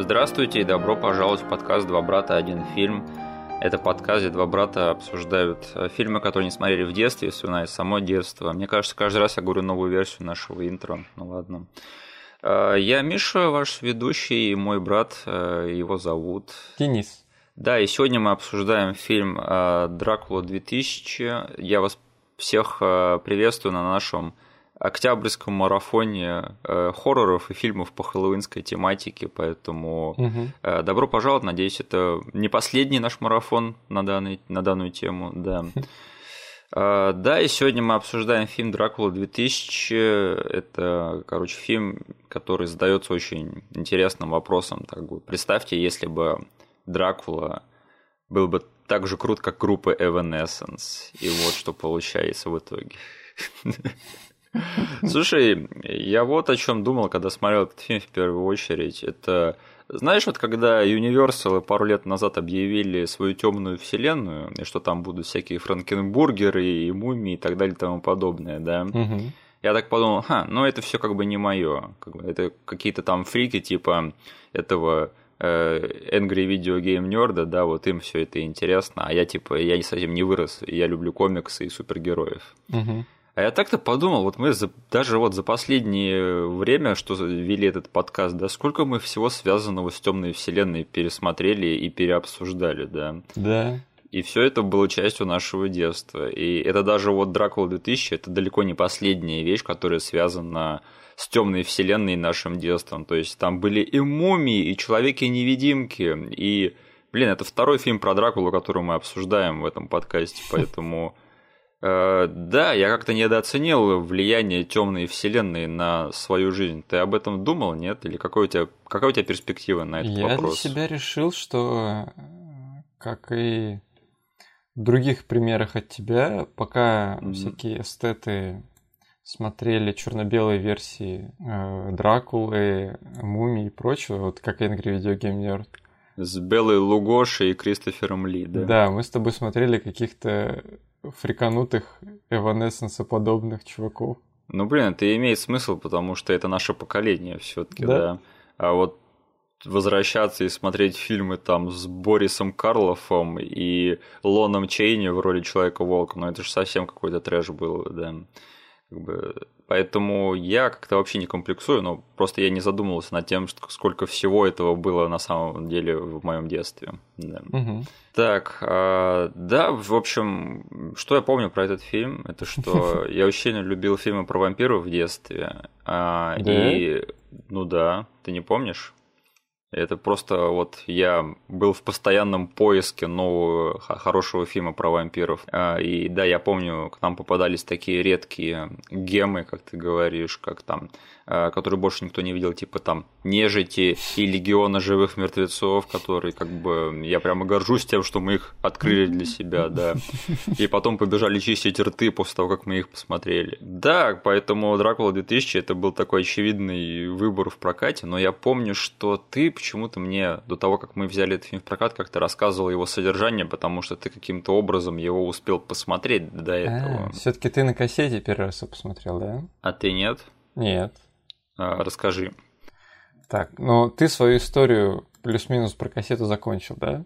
Здравствуйте и добро пожаловать в подкаст «Два брата. Один фильм». Это подкаст, где два брата обсуждают э, фильмы, которые не смотрели в детстве, вспоминают само детство. Мне кажется, каждый раз я говорю новую версию нашего интро. Ну ладно. Э, я Миша, ваш ведущий, и мой брат, э, его зовут... Денис. Да, и сегодня мы обсуждаем фильм «Дракула 2000». Я вас всех приветствую на нашем октябрьском марафоне э, хорроров и фильмов по хэллоуинской тематике, поэтому угу. э, добро пожаловать, надеюсь, это не последний наш марафон на, данный, на данную тему, да. Uh, да, и сегодня мы обсуждаем фильм «Дракула 2000». Это, короче, фильм, который задается очень интересным вопросом. Так, представьте, если бы Дракула был бы так же крут, как группа Evanescence. И вот что получается в итоге. Слушай, я вот о чем думал, когда смотрел этот фильм в первую очередь. Это знаешь, вот когда Universal пару лет назад объявили свою темную вселенную, и что там будут всякие франкенбургеры и мумии и так далее и тому подобное, да, угу. я так подумал, ха, ну это все как бы не мое. Это какие-то там фрики типа этого э, Angry Video Game Nerd, да, вот им все это интересно, а я типа, я не совсем не вырос, я люблю комиксы и супергероев. Угу. А я так-то подумал, вот мы за, даже вот за последнее время, что вели этот подкаст, да, сколько мы всего связанного с темной вселенной пересмотрели и переобсуждали, да. Да. И все это было частью нашего детства. И это даже вот Дракула 2000, это далеко не последняя вещь, которая связана с темной вселенной и нашим детством. То есть там были и мумии, и человеки-невидимки, и, блин, это второй фильм про Дракулу, который мы обсуждаем в этом подкасте, поэтому да, я как-то недооценил влияние темной вселенной на свою жизнь. Ты об этом думал, нет? Или какой у тебя, какая у тебя перспектива на этот я вопрос? Я для себя решил, что, э, как и в других примерах от тебя, пока mm-hmm. всякие эстеты смотрели черно-белые версии э, Дракулы, Мумии и прочего, вот как Angry Video Game Nerd, с Белой Лугошей и Кристофером Ли, да? Да, мы с тобой смотрели каких-то фриканутых эванессенса подобных чуваков. Ну, блин, это имеет смысл, потому что это наше поколение все таки да? да. А вот возвращаться и смотреть фильмы там с Борисом Карлофом и Лоном Чейни в роли Человека-волка, ну это же совсем какой-то трэш был, да. Как бы Поэтому я как-то вообще не комплексую, но просто я не задумывался над тем, сколько всего этого было на самом деле в моем детстве. Да. Угу. Так, э, да, в общем, что я помню про этот фильм, это что я очень любил фильмы про вампиров в детстве. А, и, ну да, ты не помнишь? Это просто вот я был в постоянном поиске нового хорошего фильма про вампиров. А, и да, я помню, к нам попадались такие редкие гемы, как ты говоришь, как там Э, который больше никто не видел, типа там нежити и легиона живых мертвецов, которые как бы я прямо горжусь тем, что мы их открыли для себя, да. И потом побежали чистить рты после того, как мы их посмотрели. Да, поэтому Дракула 2000 это был такой очевидный выбор в прокате, но я помню, что ты почему-то мне до того, как мы взяли этот фильм в прокат, как-то рассказывал его содержание, потому что ты каким-то образом его успел посмотреть до этого. А, Все-таки ты на кассете первый раз посмотрел, да? А ты нет? Нет. А, расскажи. Так, ну ты свою историю плюс-минус про кассету закончил, да?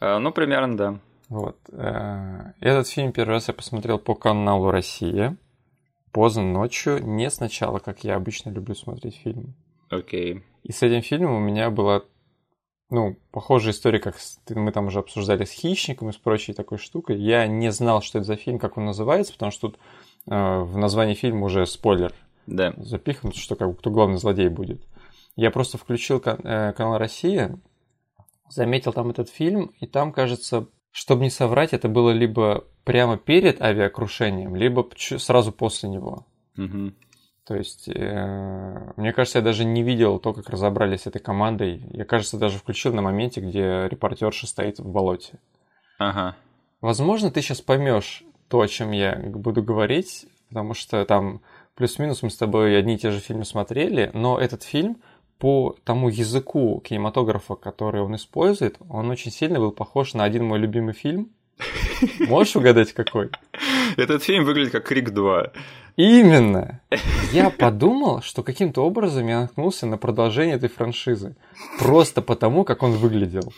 А, ну, примерно, да. Вот. Э, этот фильм первый раз я посмотрел по каналу «Россия». Поздно ночью, не сначала, как я обычно люблю смотреть фильмы. Окей. Okay. И с этим фильмом у меня была, ну, похожая история, как мы там уже обсуждали с «Хищником» и с прочей такой штукой. Я не знал, что это за фильм, как он называется, потому что тут э, в названии фильма уже спойлер да. запихнут, что как бы кто главный злодей будет. Я просто включил э, канал Россия, заметил там этот фильм, и там, кажется, чтобы не соврать, это было либо прямо перед авиакрушением, либо сразу после него. Угу. То есть, э, мне кажется, я даже не видел то, как разобрались с этой командой. Я, кажется, даже включил на моменте, где репортерша стоит в болоте. Ага. Возможно, ты сейчас поймешь то, о чем я буду говорить, потому что там плюс-минус мы с тобой одни и те же фильмы смотрели, но этот фильм по тому языку кинематографа, который он использует, он очень сильно был похож на один мой любимый фильм. Можешь угадать, какой? Этот фильм выглядит как Крик 2. Именно. Я подумал, что каким-то образом я наткнулся на продолжение этой франшизы. Просто потому, как он выглядел.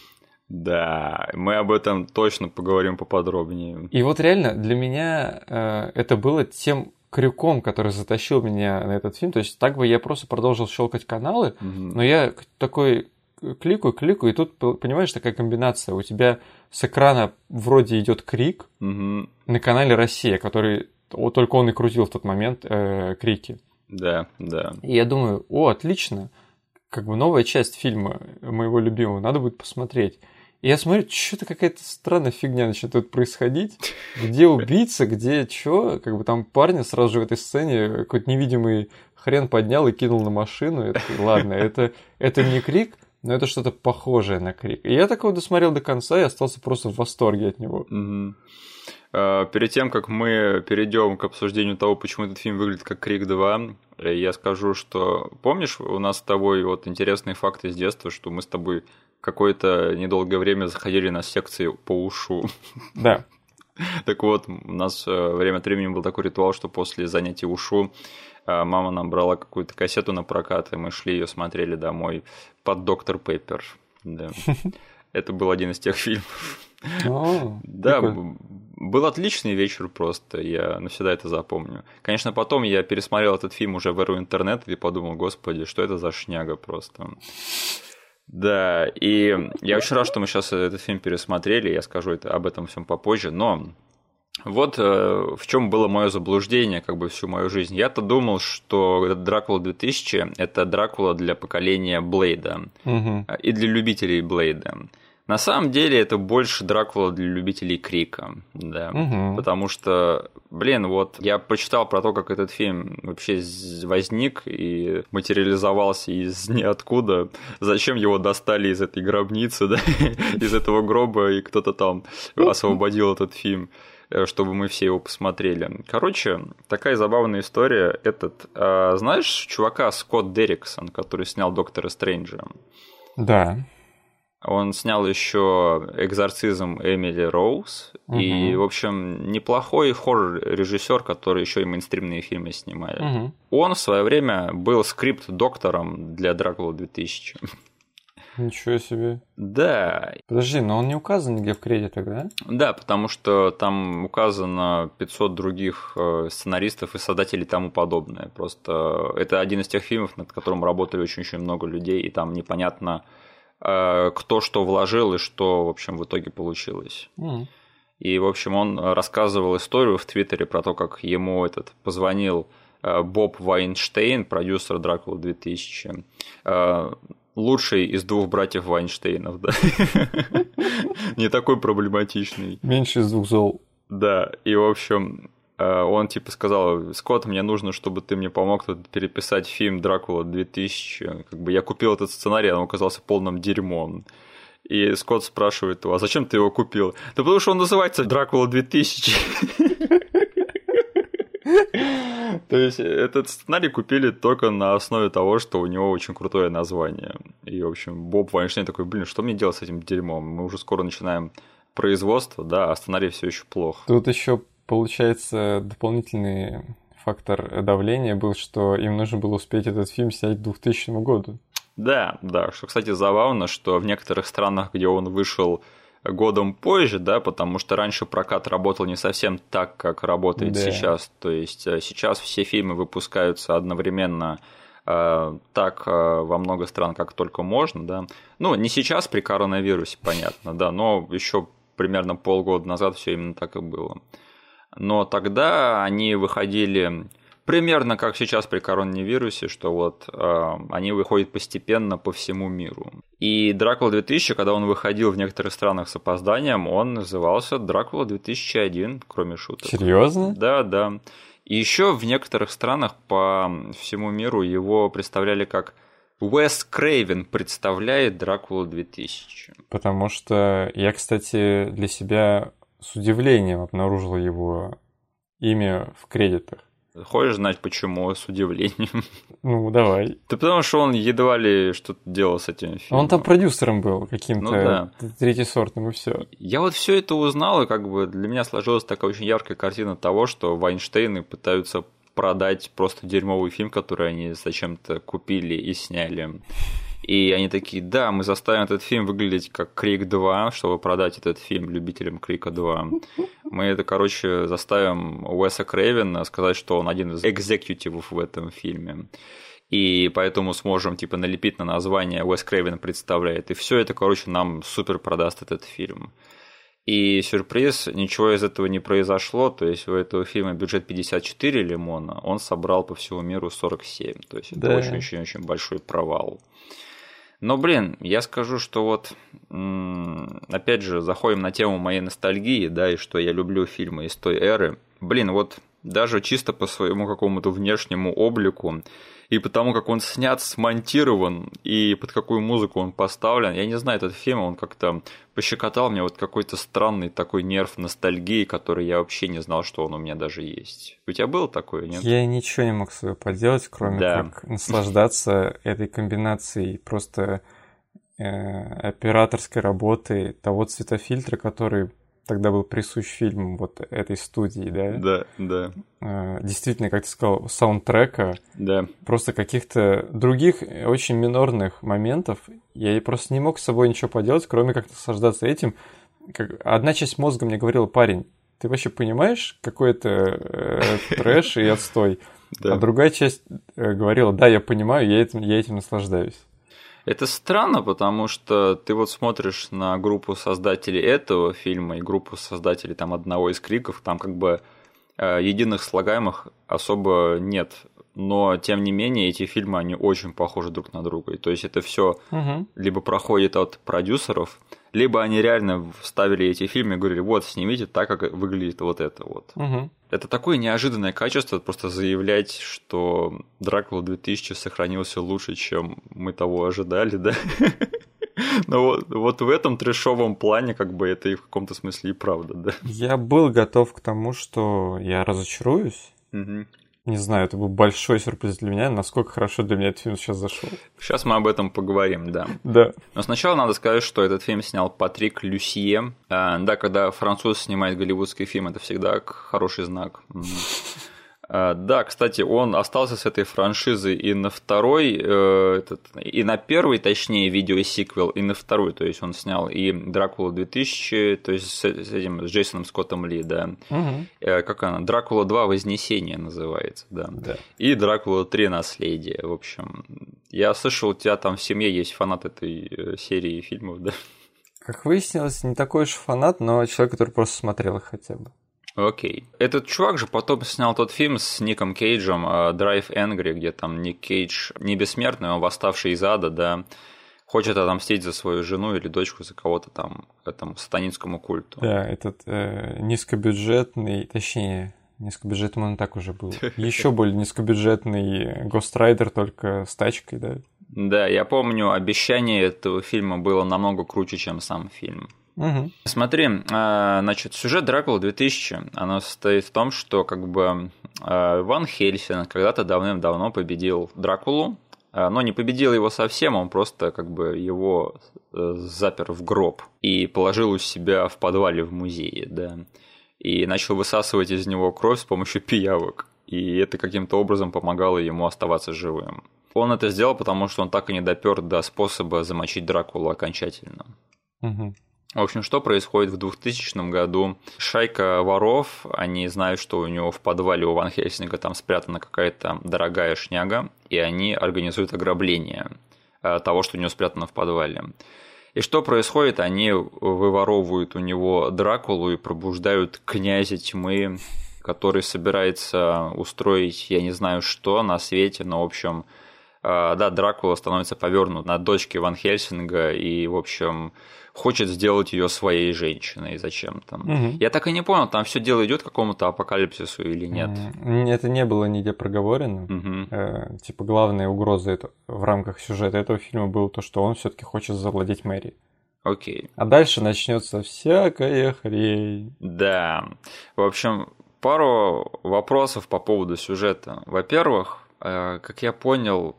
Да, мы об этом точно поговорим поподробнее. И вот реально для меня э, это было тем крюком, который затащил меня на этот фильм. То есть так бы я просто продолжил щелкать каналы, угу. но я такой кликаю, кликаю, и тут, понимаешь, такая комбинация. У тебя с экрана вроде идет крик угу. на канале Россия, который вот только он и крутил в тот момент э, крики. Да, да. И я думаю, о, отлично, как бы новая часть фильма моего любимого, надо будет посмотреть. И я смотрю, что-то какая-то странная фигня начинает тут происходить. Где убийца, где что? Как бы там парня сразу же в этой сцене какой-то невидимый хрен поднял и кинул на машину. Это, ладно, это, это не крик, но это что-то похожее на крик. И я такого досмотрел до конца и остался просто в восторге от него. Угу. Перед тем, как мы перейдем к обсуждению того, почему этот фильм выглядит как Крик 2, я скажу, что помнишь, у нас с тобой вот интересные факты из детства, что мы с тобой какое-то недолгое время заходили на секции по ушу. Да. Так вот, у нас э, время от времени был такой ритуал, что после занятий ушу э, мама нам брала какую-то кассету на прокат, и мы шли ее смотрели домой под Доктор Пеппер. Да. Это был один из тех фильмов. О, да, был отличный вечер просто, я навсегда это запомню. Конечно, потом я пересмотрел этот фильм уже в эру интернета и подумал, господи, что это за шняга просто. Да, и я очень рад, что мы сейчас этот фильм пересмотрели, я скажу это, об этом всем попозже, но вот э, в чем было мое заблуждение, как бы всю мою жизнь. Я-то думал, что Дракула 2000 это Дракула для поколения Блейда угу. и для любителей Блейда. На самом деле это больше Дракула для любителей Крика, да, угу. потому что, блин, вот я почитал про то, как этот фильм вообще возник и материализовался из ниоткуда, зачем его достали из этой гробницы, да, из этого гроба, и кто-то там освободил этот фильм э, чтобы мы все его посмотрели. Короче, такая забавная история. Этот, а, знаешь, чувака Скотт Дерриксон, который снял Доктора Стрэнджа? Да. Он снял еще экзорцизм Эмили Роуз. Угу. И, в общем, неплохой хоррор-режиссер, который еще и мейнстримные фильмы снимает. Угу. Он в свое время был скрипт-доктором для Дракула 2000. Ничего себе. Да. Подожди, но он не указан нигде в кредитах, да? Да, потому что там указано 500 других э, сценаристов и создателей и тому подобное. Просто это один из тех фильмов, над которым работали очень-очень много людей, и там непонятно, Э, кто что вложил и что, в общем, в итоге получилось. Mm. И, в общем, он рассказывал историю в Твиттере про то, как ему этот позвонил э, Боб Вайнштейн, продюсер Дракула 2000, э, лучший из двух братьев Вайнштейнов, да. Не такой проблематичный. Меньше из двух зол. Да, и, в общем, Э, он типа сказал, Скотт, мне нужно, чтобы ты мне помог тут переписать фильм «Дракула 2000». Как бы я купил этот сценарий, он оказался полным дерьмом. И Скотт спрашивает его, а зачем ты его купил? Да потому что он называется «Дракула 2000». То есть этот сценарий купили только на основе того, что у него очень крутое название. И, в общем, Боб Вайнштейн такой, блин, что мне делать с этим дерьмом? Мы уже скоро начинаем производство, да, а сценарий все еще плохо. Тут еще получается, дополнительный фактор давления был, что им нужно было успеть этот фильм снять к 2000 году. Да, да, что, кстати, забавно, что в некоторых странах, где он вышел годом позже, да, потому что раньше прокат работал не совсем так, как работает да. сейчас. То есть э, сейчас все фильмы выпускаются одновременно э, так э, во много стран, как только можно, да. Ну, не сейчас при коронавирусе, понятно, да, но еще примерно полгода назад все именно так и было но тогда они выходили примерно как сейчас при коронавирусе, что вот э, они выходят постепенно по всему миру. И Дракула 2000, когда он выходил в некоторых странах с опозданием, он назывался Дракула 2001, кроме шуток. Серьезно? Да, да. И еще в некоторых странах по всему миру его представляли как Уэс Крейвен представляет Дракула 2000. Потому что я, кстати, для себя с удивлением обнаружил его имя в кредитах. Хочешь знать, почему с удивлением? Ну, давай. Да потому что он едва ли что-то делал с этим фильмом. Он там продюсером был каким-то ну, да. третьесортным и все. Я вот все это узнал, и как бы для меня сложилась такая очень яркая картина того, что Вайнштейны пытаются продать просто дерьмовый фильм, который они зачем-то купили и сняли. И они такие, да, мы заставим этот фильм выглядеть как Крик 2, чтобы продать этот фильм любителям Крика 2. Мы это, короче, заставим Уэса Крейвена сказать, что он один из экзекьютивов в этом фильме. И поэтому сможем, типа, налепить на название Уэс Крейвен представляет. И все это, короче, нам супер продаст этот фильм. И сюрприз, ничего из этого не произошло, то есть у этого фильма бюджет 54 лимона, он собрал по всему миру 47, то есть да. это очень-очень-очень большой провал. Но, блин, я скажу, что вот, опять же, заходим на тему моей ностальгии, да, и что я люблю фильмы из той эры. Блин, вот даже чисто по своему какому-то внешнему облику, и потому как он снят, смонтирован, и под какую музыку он поставлен. Я не знаю, этот фильм, он как-то пощекотал мне вот какой-то странный такой нерв ностальгии, который я вообще не знал, что он у меня даже есть. У тебя было такое, нет? Я ничего не мог с собой поделать, кроме да. как наслаждаться этой комбинацией просто э, операторской работы того цветофильтра, который тогда был присущ фильм вот этой студии, да? Да, да. А, действительно, как ты сказал, саундтрека. Да. Просто каких-то других очень минорных моментов. Я просто не мог с собой ничего поделать, кроме как наслаждаться этим. Как... Одна часть мозга мне говорила, парень, ты вообще понимаешь, какой это э, трэш и отстой? Да. А другая часть э, говорила, да, я понимаю, я этим, я этим наслаждаюсь. Это странно, потому что ты вот смотришь на группу создателей этого фильма и группу создателей там одного из криков, там как бы э, единых слагаемых особо нет. Но тем не менее эти фильмы они очень похожи друг на друга. И, то есть это все угу. либо проходит от продюсеров, либо они реально вставили эти фильмы и говорили, вот, снимите так, как выглядит вот это вот. Угу. Это такое неожиданное качество, просто заявлять, что Дракула 2000 сохранился лучше, чем мы того ожидали, да? Но вот, вот в этом трешовом плане, как бы это и в каком-то смысле и правда, да. Я был готов к тому, что я разочаруюсь. Угу. Не знаю, это был большой сюрприз для меня, насколько хорошо для меня этот фильм сейчас зашел. Сейчас мы об этом поговорим, да. Да. Но сначала надо сказать, что этот фильм снял Патрик Люсье. А, да, когда француз снимает голливудский фильм, это всегда хороший знак. А, да, кстати, он остался с этой франшизой и на второй, э, этот, и на первый, точнее, видеосиквел, и на второй. То есть он снял и Дракула 2000, то есть с, с этим, с Джейсоном Скоттом Ли, да. Угу. Как она? Дракула 2 Вознесение называется, да. да. И Дракула 3 Наследие. В общем, я слышал, у тебя там в семье есть фанат этой э, серии фильмов, да? Как выяснилось, не такой уж фанат, но человек, который просто смотрел их хотя бы. Окей. Этот чувак же потом снял тот фильм с Ником Кейджем э, «Drive Angry», где там Ник Кейдж не бессмертный, он восставший из ада, да, хочет отомстить за свою жену или дочку, за кого-то там, этому сатанинскому культу. Да, этот э, низкобюджетный, точнее, низкобюджетным он так уже был. Еще более низкобюджетный Гострайдер, только с тачкой, да. Да, я помню, обещание этого фильма было намного круче, чем сам фильм. Угу. Смотри, а, значит, сюжет Дракула 2000, оно состоит в том, что как бы а, Ван Хельсинг когда-то давным-давно победил Дракулу, а, но не победил его совсем, он просто как бы его э, запер в гроб и положил у себя в подвале в музее, да, и начал высасывать из него кровь с помощью пиявок, и это каким-то образом помогало ему оставаться живым. Он это сделал, потому что он так и не допер до способа замочить Дракулу окончательно. Угу. В общем, что происходит в 2000 году? Шайка воров, они знают, что у него в подвале у Ван Хельсинга там спрятана какая-то дорогая шняга, и они организуют ограбление э, того, что у него спрятано в подвале. И что происходит? Они выворовывают у него Дракулу и пробуждают князя тьмы, который собирается устроить, я не знаю что, на свете, но, в общем, э, да, Дракула становится повернут на дочке Ван Хельсинга, и, в общем, хочет сделать ее своей женщиной зачем-то. Угу. Я так и не понял, там все дело идет к какому-то апокалипсису или нет. Это не было нигде проговорено. Угу. Э, типа главная угроза это, в рамках сюжета этого фильма было то, что он все-таки хочет завладеть Мэри. Окей. А дальше начнется всякая хрень. Да. В общем, пару вопросов по поводу сюжета. Во-первых, э, как я понял,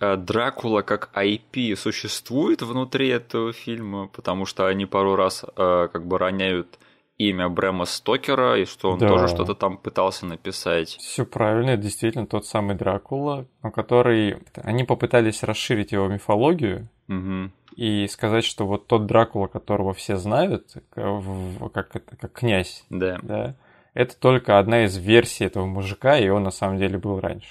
Дракула как IP существует внутри этого фильма, потому что они пару раз э, как бы роняют имя Брэма Стокера, и что он да. тоже что-то там пытался написать. Все правильно, это действительно тот самый Дракула, который... Они попытались расширить его мифологию, угу. и сказать, что вот тот Дракула, которого все знают, как, как, как князь, да. Да, это только одна из версий этого мужика, и он на самом деле был раньше.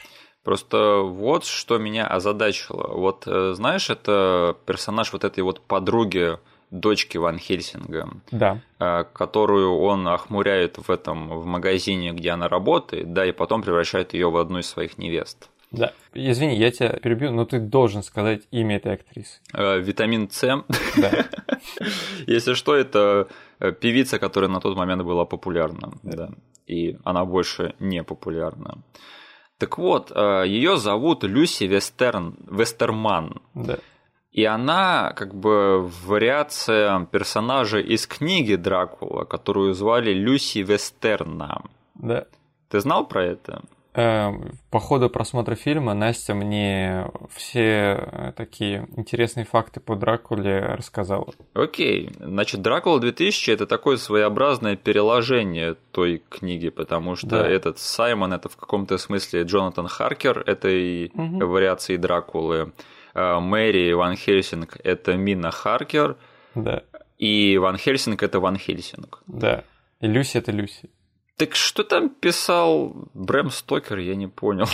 Просто вот что меня озадачило. Вот э, знаешь, это персонаж вот этой вот подруги дочки Ван Хельсинга, да. Э, которую он охмуряет в этом в магазине, где она работает, да, и потом превращает ее в одну из своих невест. Да. Извини, я тебя перебью, но ты должен сказать имя этой актрисы. Э, витамин С. Да. Если что, это певица, которая на тот момент была популярна, да. И она больше не популярна. Так вот, э, ее зовут Люси Вестерн, Вестерман. Да. И она как бы вариация персонажа из книги Дракула, которую звали Люси Вестерна. Да. Ты знал про это? Эм, по ходу просмотра фильма Настя мне все э, такие интересные факты по Дракуле рассказала. Окей, значит, Дракула 2000 это такое своеобразное переложение той книги, потому что да. этот Саймон это в каком-то смысле Джонатан Харкер этой угу. вариации Дракулы. Э, Мэри Ван Хельсинг это Мина Харкер. Да. И Ван Хельсинг это Ван Хельсинг. Да. И Люси это Люси. Так что там писал Брэм Стокер, я не понял.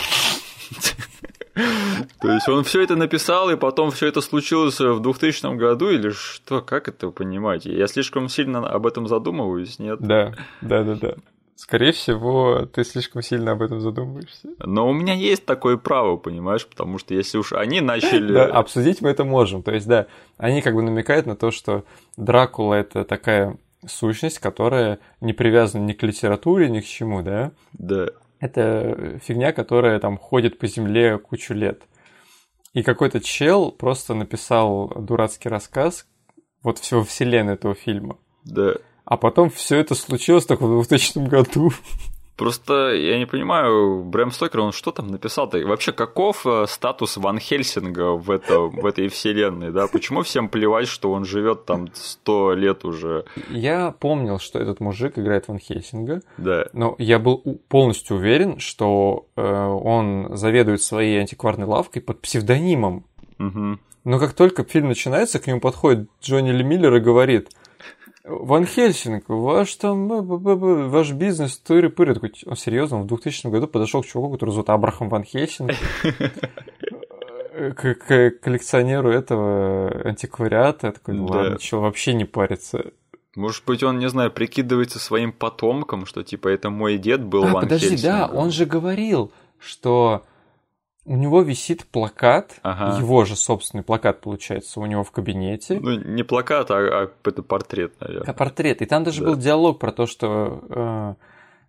То есть он все это написал, и потом все это случилось в 2000 году, или что? Как это понимать? Я слишком сильно об этом задумываюсь, нет? Да, да, да, да. Скорее всего, ты слишком сильно об этом задумываешься. Но у меня есть такое право, понимаешь, потому что если уж они начали... Да, обсудить мы это можем. То есть, да, они как бы намекают на то, что Дракула — это такая сущность, которая не привязана ни к литературе, ни к чему, да? Да. Это фигня, которая там ходит по земле кучу лет. И какой-то чел просто написал дурацкий рассказ вот всего вселенной этого фильма. Да. А потом все это случилось только в 2000 году. Просто я не понимаю, Брэм Стокер, он что там написал-то? Вообще, каков э, статус Ван Хельсинга в, это, в этой вселенной, да? Почему всем плевать, что он живет там сто лет уже? Я помнил, что этот мужик играет Ван Хельсинга, да. но я был полностью уверен, что э, он заведует своей антикварной лавкой под псевдонимом. Угу. Но как только фильм начинается, к нему подходит Джонни Ли Миллер и говорит – Ван Хельсинг, ваш там, ваш бизнес, тыры-пыры. Такой, он серьезно, он в 2000 году подошел к чуваку, который зовут Абрахам Ван Хельсинг, к, к коллекционеру этого антиквариата. Я такой, ну ладно, да. вообще не парится. Может быть, он, не знаю, прикидывается своим потомком, что типа это мой дед был а, Ван подожди, Хельсинг. да, он же говорил, что у него висит плакат, ага. его же собственный плакат получается у него в кабинете. Ну, не плакат, а, а это портрет, наверное. А портрет. И там даже да. был диалог про то, что э,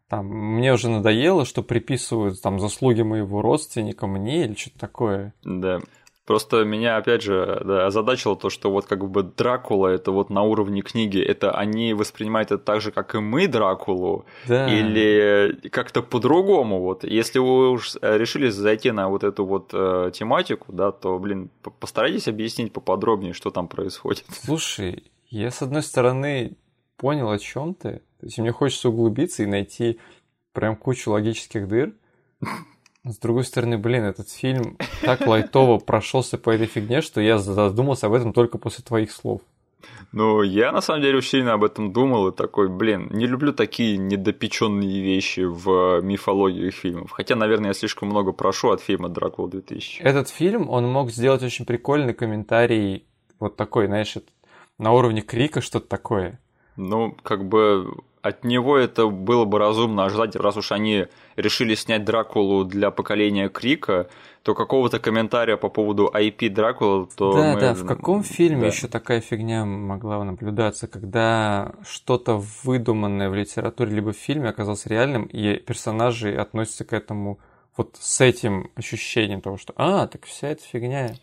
там мне уже надоело, что приписывают там заслуги моего родственника мне или что-то такое. Да. Просто меня, опять же, да, озадачило то, что вот как бы Дракула это вот на уровне книги, это они воспринимают это так же, как и мы Дракулу, да. или как-то по-другому. Вот. Если вы уж решили зайти на вот эту вот э, тематику, да, то, блин, постарайтесь объяснить поподробнее, что там происходит. Слушай, я с одной стороны понял, о чем ты. То есть мне хочется углубиться и найти прям кучу логических дыр. С другой стороны, блин, этот фильм так лайтово прошелся по этой фигне, что я задумался об этом только после твоих слов. Ну, я на самом деле очень сильно об этом думал и такой, блин, не люблю такие недопеченные вещи в мифологии фильмов. Хотя, наверное, я слишком много прошу от фильма Дракула 2000. Этот фильм, он мог сделать очень прикольный комментарий, вот такой, знаешь, на уровне крика что-то такое. Ну, как бы от него это было бы разумно ожидать, раз уж они решили снять Дракулу для поколения Крика, то какого-то комментария по поводу IP Дракула, то Да, мы... да, в каком фильме да. еще такая фигня могла наблюдаться, когда что-то выдуманное в литературе либо в фильме оказалось реальным, и персонажи относятся к этому вот с этим ощущением того, что «А, так вся эта фигня...»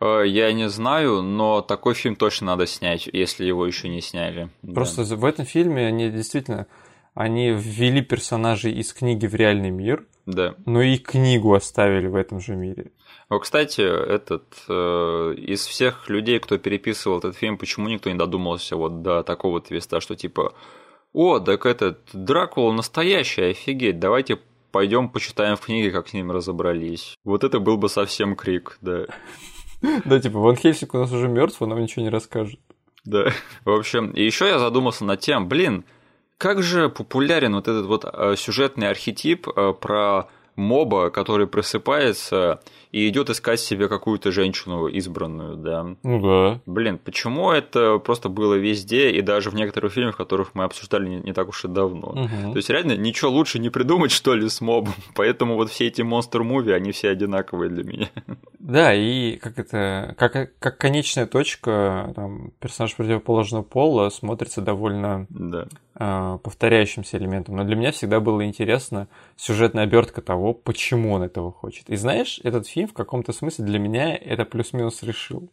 Э, я не знаю, но такой фильм точно надо снять, если его еще не сняли. Просто да. в этом фильме они действительно они ввели персонажей из книги в реальный мир, да. но и книгу оставили в этом же мире. Кстати, этот э, из всех людей, кто переписывал этот фильм, почему никто не додумался вот до такого твиста, что типа о, так этот Дракула настоящий, офигеть, давайте пойдем почитаем в книге, как с ним разобрались. Вот это был бы совсем крик, да. Да, типа, Ван Хельсинг у нас уже мертв, он нам ничего не расскажет. Да. В общем, и еще я задумался над тем, блин, как же популярен вот этот вот э, сюжетный архетип э, про моба, который просыпается и идет искать себе какую-то женщину избранную, да. Ну да. Блин, почему это просто было везде и даже в некоторых фильмах, которых мы обсуждали не, не так уж и давно. Угу. То есть реально ничего лучше не придумать, что ли, с мобом. Поэтому вот все эти монстр-муви, они все одинаковые для меня. Да, и как это, как, как конечная точка, там, персонаж противоположного пола смотрится довольно да. Э, повторяющимся элементом. Но для меня всегда было интересно сюжетная обертка того, почему он этого хочет. И знаешь, этот фильм в каком-то смысле для меня это плюс-минус решил.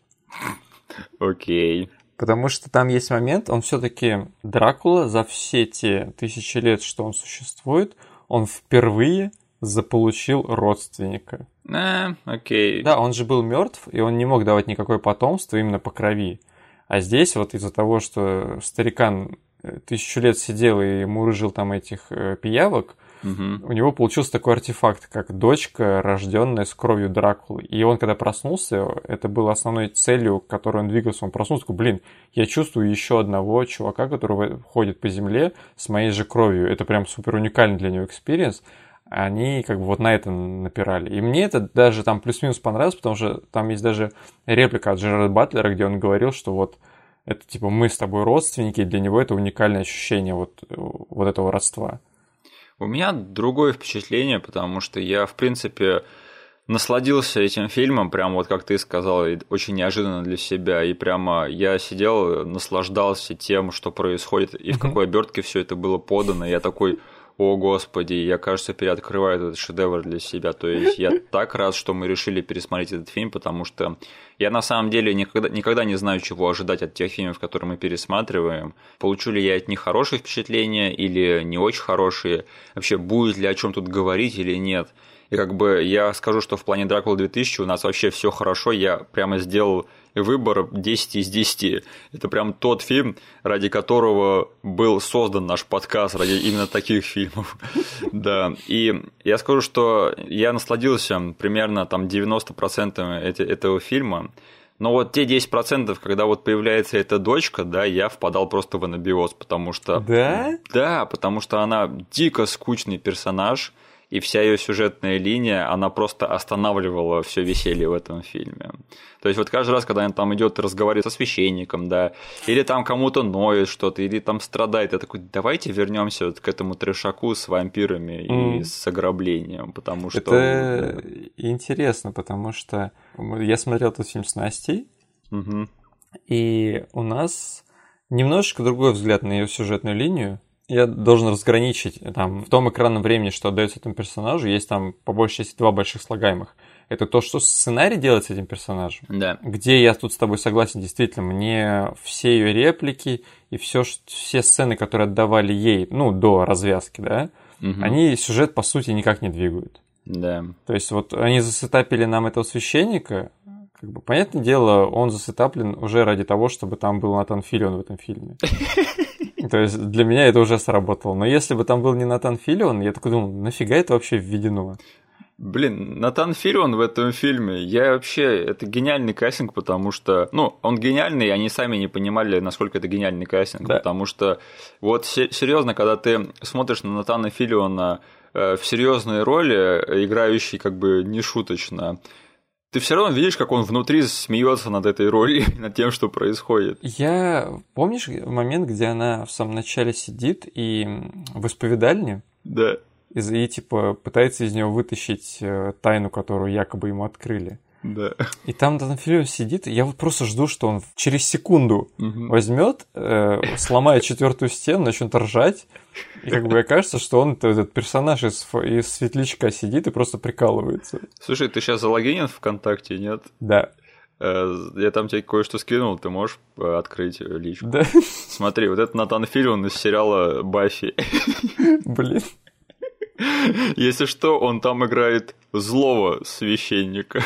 Окей. Okay. Потому что там есть момент, он все-таки Дракула за все те тысячи лет, что он существует, он впервые заполучил родственника. А, окей. Да, он же был мертв, и он не мог давать никакое потомство именно по крови. А здесь вот из-за того, что старикан тысячу лет сидел и мурыжил там этих э, пиявок, угу. у него получился такой артефакт, как дочка, рожденная с кровью Дракулы. И он, когда проснулся, это было основной целью, к которой он двигался. Он проснулся, такой, блин, я чувствую еще одного чувака, который ходит по земле с моей же кровью. Это прям супер уникальный для него experience они как бы вот на это напирали. И мне это даже там плюс-минус понравилось, потому что там есть даже реплика от Джерарда Батлера, где он говорил, что вот это типа мы с тобой родственники, и для него это уникальное ощущение вот, вот этого родства. У меня другое впечатление, потому что я, в принципе, насладился этим фильмом, прям вот как ты сказал, очень неожиданно для себя. И прямо я сидел, наслаждался тем, что происходит, и в какой обертке все это было подано. Я такой, о господи, я, кажется, переоткрываю этот шедевр для себя. То есть я так рад, что мы решили пересмотреть этот фильм, потому что я на самом деле никогда, никогда не знаю, чего ожидать от тех фильмов, которые мы пересматриваем. Получу ли я от них хорошие впечатления или не очень хорошие? Вообще, будет ли о чем тут говорить или нет? И как бы я скажу, что в плане Дракула 2000 у нас вообще все хорошо. Я прямо сделал выбор 10 из 10. Это прям тот фильм, ради которого был создан наш подкаст, ради именно таких фильмов. Да, и я скажу, что я насладился примерно там 90% этого фильма, но вот те 10%, когда вот появляется эта дочка, да, я впадал просто в анабиоз, потому что... Да? Да, потому что она дико скучный персонаж, и вся ее сюжетная линия, она просто останавливала все веселье в этом фильме. То есть вот каждый раз, когда он там идет и разговаривает со священником, да, или там кому-то ноет что-то, или там страдает, я такой, давайте вернемся вот к этому трешаку с вампирами mm. и с ограблением, потому что... Это интересно, потому что я смотрел этот фильм с Настей, угу. и у нас немножечко другой взгляд на ее сюжетную линию, я должен разграничить там в том экранном времени, что отдается этому персонажу, есть там по большей части два больших слагаемых. Это то, что сценарий делает с этим персонажем. Да. Где я тут с тобой согласен, действительно, мне все ее реплики и все, все сцены, которые отдавали ей, ну, до развязки, да, угу. они сюжет, по сути, никак не двигают. Да. То есть вот они засетапили нам этого священника, как бы, понятное дело, он засетаплен уже ради того, чтобы там был Натан Филион в этом фильме. То есть для меня это уже сработало. Но если бы там был не Натан Филион, я такой думал, нафига это вообще введено? Блин, Натан Филион в этом фильме, я вообще, это гениальный кастинг, потому что, ну, он гениальный, они сами не понимали, насколько это гениальный кастинг, да. потому что, вот серьезно, когда ты смотришь на Натана Филиона э, в серьезной роли, играющий как бы не шуточно, ты все равно видишь, как он внутри смеется над этой ролью, над тем, что происходит. Я помнишь момент, где она в самом начале сидит и в исповедальне? Да. И, и типа пытается из него вытащить э, тайну, которую якобы ему открыли. Да. И там Данфилио сидит, я вот просто жду, что он через секунду угу. возьмет, э, сломает четвертую стену, начнет ржать, и как бы кажется, что он этот персонаж из, из светлячка сидит и просто прикалывается. Слушай, ты сейчас залогинен ВКонтакте, нет? Да. Э, я там тебе кое-что скинул, ты можешь э, открыть личку? Да. Смотри, вот это Натан Филион из сериала «Баффи». Блин. Если что, он там играет злого священника.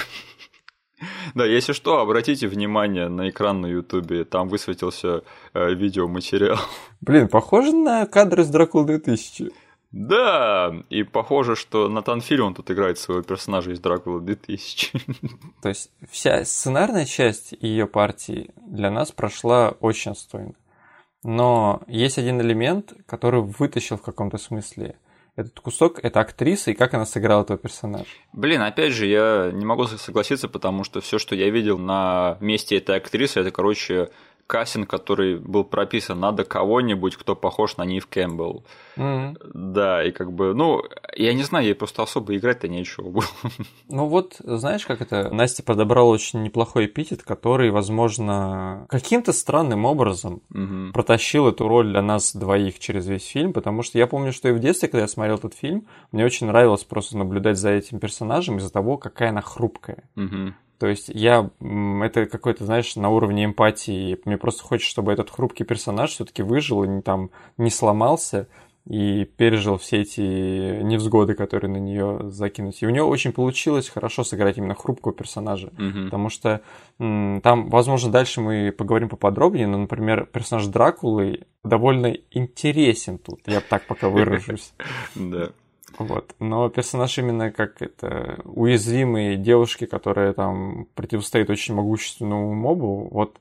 Да, если что, обратите внимание на экран на Ютубе, там высветился э, видеоматериал. Блин, похоже на кадры из Дракула 2000. Да, и похоже, что Натан Фильм тут играет своего персонажа из Дракула 2000. То есть вся сценарная часть ее партии для нас прошла очень отстойно. Но есть один элемент, который вытащил в каком-то смысле этот кусок, это актриса и как она сыграла этого персонажа. Блин, опять же, я не могу согласиться, потому что все, что я видел на месте этой актрисы, это, короче, кастинг, который был прописан, надо кого-нибудь, кто похож на Нив Кэмпбелл. Mm-hmm. Да, и как бы, ну, я не знаю, ей просто особо играть-то нечего было. Ну вот, знаешь, как это? Настя подобрала очень неплохой эпитет, который, возможно, каким-то странным образом mm-hmm. протащил эту роль для нас двоих через весь фильм, потому что я помню, что и в детстве, когда я смотрел этот фильм, мне очень нравилось просто наблюдать за этим персонажем из-за того, какая она хрупкая. Mm-hmm. То есть я, это какой-то, знаешь, на уровне эмпатии. Мне просто хочется, чтобы этот хрупкий персонаж все-таки выжил и не, там не сломался и пережил все эти невзгоды, которые на нее закинуть. И у нее очень получилось хорошо сыграть именно хрупкого персонажа, mm-hmm. потому что там, возможно, дальше мы поговорим поподробнее, но, например, персонаж Дракулы довольно интересен тут. Я так пока выражусь. Да. Вот. Но персонаж именно как это уязвимые девушки, которая там противостоит очень могущественному мобу, вот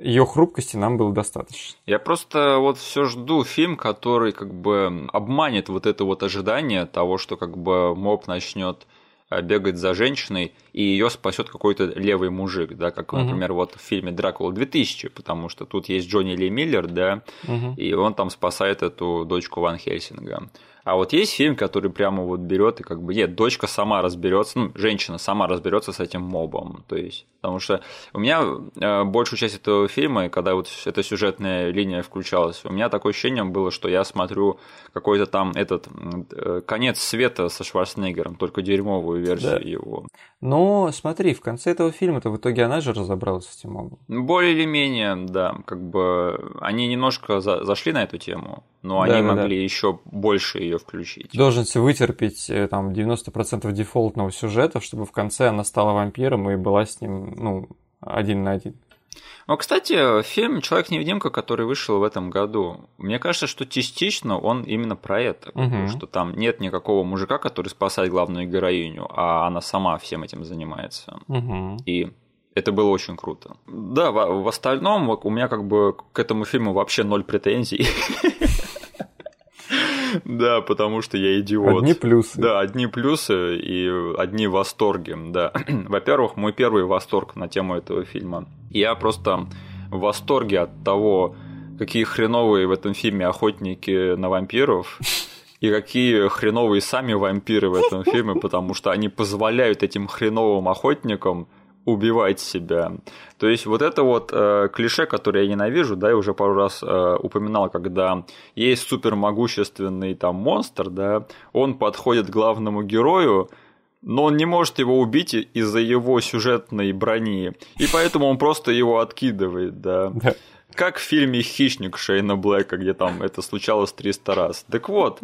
ее хрупкости нам было достаточно. Я просто вот все жду фильм, который как бы обманет вот это вот ожидание того, что как бы моб начнет э, бегать за женщиной, и ее спасет какой-то левый мужик, да, как, например, вот в фильме Дракула 2000, потому что тут есть Джонни Ли Миллер, да, угу. и он там спасает эту дочку Ван Хельсинга. А вот есть фильм, который прямо вот берет и как бы, нет, дочка сама разберется, ну, женщина сама разберется с этим мобом. То есть, потому что у меня э, большую часть этого фильма, когда вот эта сюжетная линия включалась, у меня такое ощущение было, что я смотрю какой-то там этот э, конец света со Шварценеггером, только дерьмовую версию да. его. Но смотри, в конце этого фильма-то в итоге она же разобралась с этим мобом. Более или менее, да, как бы они немножко за зашли на эту тему, но да, они да, могли да. еще больше ее включить. Должен вытерпеть э, там 90% дефолтного сюжета, чтобы в конце она стала вампиром и была с ним, ну, один на один. Ну, кстати, фильм «Человек-невидимка», который вышел в этом году, мне кажется, что частично он именно про это, угу. что там нет никакого мужика, который спасает главную героиню, а она сама всем этим занимается. Угу. И это было очень круто. Да, в, в остальном у меня как бы к этому фильму вообще ноль претензий. Да, потому что я идиот. Одни плюсы. Да, одни плюсы и одни восторги, да. Во-первых, мой первый восторг на тему этого фильма. Я просто в восторге от того, какие хреновые в этом фильме охотники на вампиров. И какие хреновые сами вампиры в этом фильме, потому что они позволяют этим хреновым охотникам убивать себя. То есть вот это вот э, клише, которое я ненавижу, да, я уже пару раз э, упоминал, когда есть супер могущественный там монстр, да, он подходит главному герою, но он не может его убить из-за его сюжетной брони, и поэтому он просто его откидывает, да. Как в фильме «Хищник» Шейна Блэка, где там это случалось 300 раз. Так вот,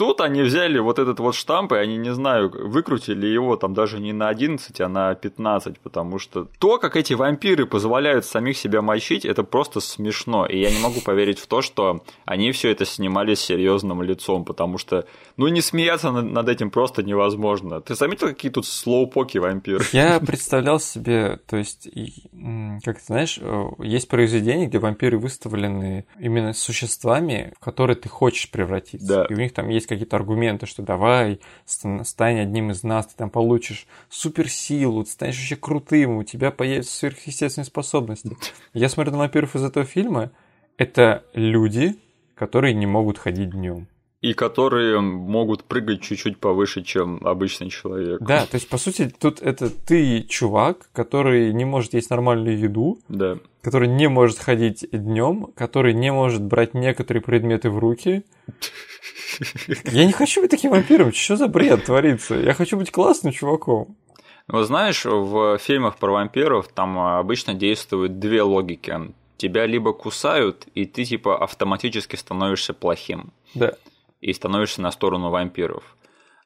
Тут они взяли вот этот вот штамп, и они, не знаю, выкрутили его там даже не на 11, а на 15, потому что то, как эти вампиры позволяют самих себя мочить, это просто смешно. И я не могу поверить в то, что они все это снимали с серьезным лицом, потому что, ну, не смеяться над этим просто невозможно. Ты заметил, какие тут слоупоки вампиры? Я представлял себе, то есть, как ты знаешь, э, есть произведения, где вампиры выставлены именно существами, в которые ты хочешь превратиться. Да. И у них там есть какие-то аргументы, что давай, стань одним из нас, ты там получишь суперсилу, ты станешь вообще крутым, у тебя появятся сверхъестественные способности. Я смотрю на вампиров из этого фильма, это люди, которые не могут ходить днем. И которые могут прыгать чуть-чуть повыше, чем обычный человек. Да, то есть, по сути, тут это ты чувак, который не может есть нормальную еду, да. который не может ходить днем, который не может брать некоторые предметы в руки. Я не хочу быть таким вампиром. Что за бред творится? Я хочу быть классным чуваком. Ну, знаешь, в фильмах про вампиров там обычно действуют две логики. Тебя либо кусают, и ты типа автоматически становишься плохим. Да. И становишься на сторону вампиров.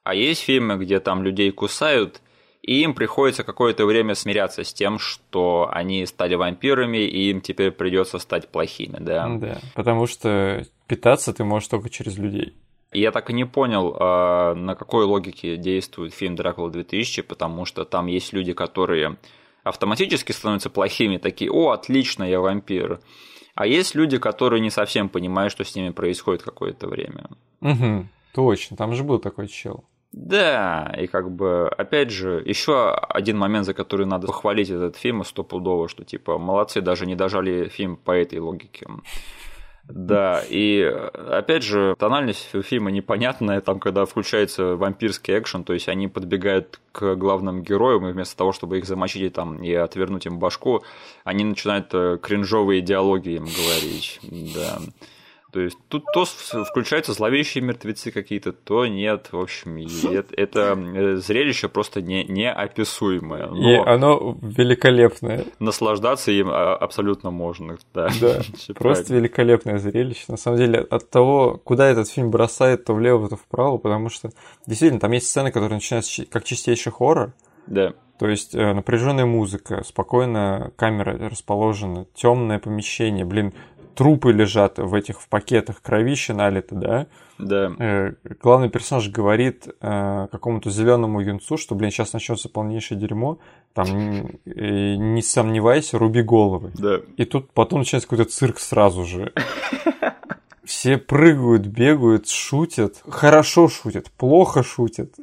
А есть фильмы, где там людей кусают, И им приходится какое-то время смиряться с тем, что они стали вампирами, и им теперь придется стать плохими, да. Да, потому что питаться ты можешь только через людей. Я так и не понял, а, на какой логике действует фильм «Дракула 2000», потому что там есть люди, которые автоматически становятся плохими, такие «О, отлично, я вампир». А есть люди, которые не совсем понимают, что с ними происходит какое-то время. Угу, точно, там же был такой чел. Да, и как бы, опять же, еще один момент, за который надо похвалить этот фильм стопудово, что типа молодцы, даже не дожали фильм по этой логике. Да, и опять же, тональность фильма непонятная, там, когда включается вампирский экшен, то есть они подбегают к главным героям, и вместо того, чтобы их замочить и, там, и отвернуть им башку, они начинают э, кринжовые диалоги им говорить, да. То есть тут то включаются зловещие мертвецы какие-то, то нет. В общем, это, это э, зрелище просто не, неописуемое. Но и оно великолепное. Наслаждаться им а, абсолютно можно. Да, да просто великолепное зрелище. На самом деле, от того, куда этот фильм бросает, то влево, то вправо, потому что действительно там есть сцены, которые начинаются как чистейший хоррор. Да. То есть э, напряженная музыка, спокойно камера расположена, темное помещение, блин, трупы лежат в этих в пакетах, кровище налито, да? Да. Э, главный персонаж говорит э, какому-то зеленому юнцу, что, блин, сейчас начнется полнейшее дерьмо, там э, не сомневайся, руби головы. Да. И тут потом начинается какой-то цирк сразу же. Все прыгают, бегают, шутят. Хорошо шутят, плохо шутят.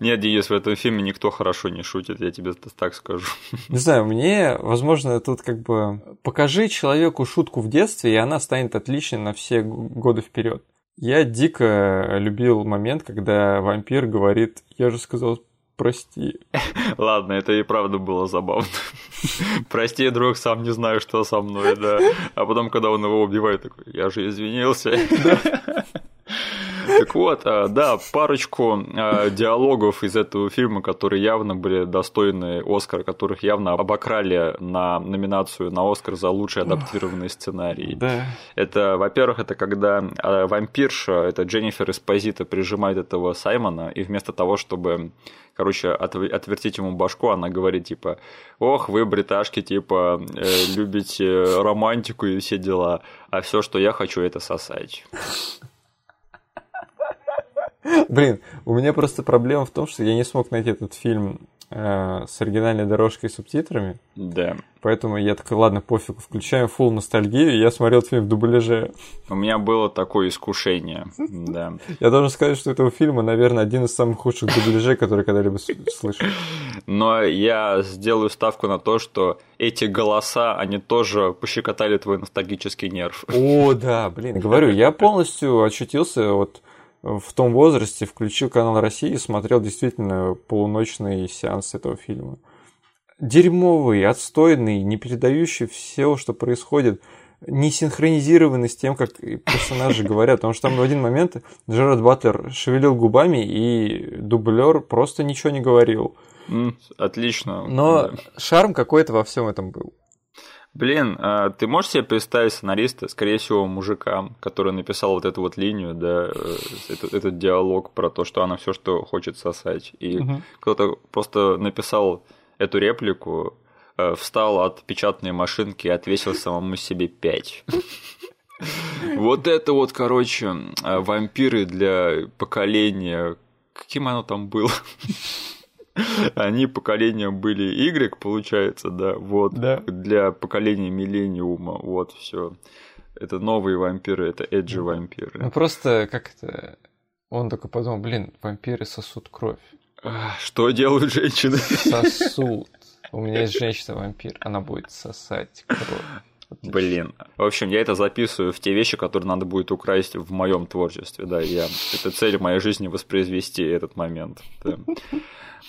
Нет, Денис, в этом фильме никто хорошо не шутит, я тебе так скажу. Не знаю, мне, возможно, тут как бы покажи человеку шутку в детстве, и она станет отличной на все годы вперед. Я дико любил момент, когда вампир говорит, я же сказал прости. Ладно, это и правда было забавно. Прости, друг, сам не знаю, что со мной, да. А потом, когда он его убивает, такой, я же извинился. Так вот, а, да, парочку а, диалогов из этого фильма, которые явно были достойны Оскара, которых явно обокрали на номинацию на Оскар за лучший адаптированный сценарий. Да. Это, во-первых, это когда а, вампирша, это Дженнифер Эспозита, прижимает этого Саймона, и вместо того, чтобы короче, отвертить ему башку, она говорит, типа, ох, вы, бриташки, типа, э, любите романтику и все дела, а все, что я хочу, это сосать. Блин, у меня просто проблема в том, что я не смог найти этот фильм э, с оригинальной дорожкой и субтитрами. Да. Поэтому я такой, ладно, пофиг, включаем full ностальгию, и я смотрел этот фильм в дубляже. У меня было такое искушение, да. Я должен сказать, что этого фильма, наверное, один из самых худших дубляжей, который когда-либо слышал. Но я сделаю ставку на то, что эти голоса, они тоже пощекотали твой ностальгический нерв. О, да, блин, говорю, я полностью очутился вот в том возрасте включил канал России и смотрел действительно полуночный сеанс этого фильма. Дерьмовый, отстойный, не передающий все, что происходит, не синхронизированный с тем, как персонажи говорят. Потому что там в один момент Джерард Баттер шевелил губами, и дублер просто ничего не говорил. отлично. Но да. шарм какой-то во всем этом был. Блин, а ты можешь себе представить сценариста, скорее всего, мужика, который написал вот эту вот линию, да, э, этот, этот диалог про то, что она все, что хочет сосать. И угу. кто-то просто написал эту реплику, э, встал от печатной машинки и отвесил самому себе пять. Вот это вот, короче, э, вампиры для поколения. Каким оно там было? Они поколением были Y, получается, да, вот, да. для поколения миллениума, вот, все. Это новые вампиры, это эджи вампиры. Ну просто как это... Он только подумал, блин, вампиры сосут кровь. Что делают женщины? Сосут. У меня есть женщина-вампир, она будет сосать кровь. Блин. В общем, я это записываю в те вещи, которые надо будет украсть в моем творчестве. Да, я это цель моей жизни воспроизвести этот момент. Да.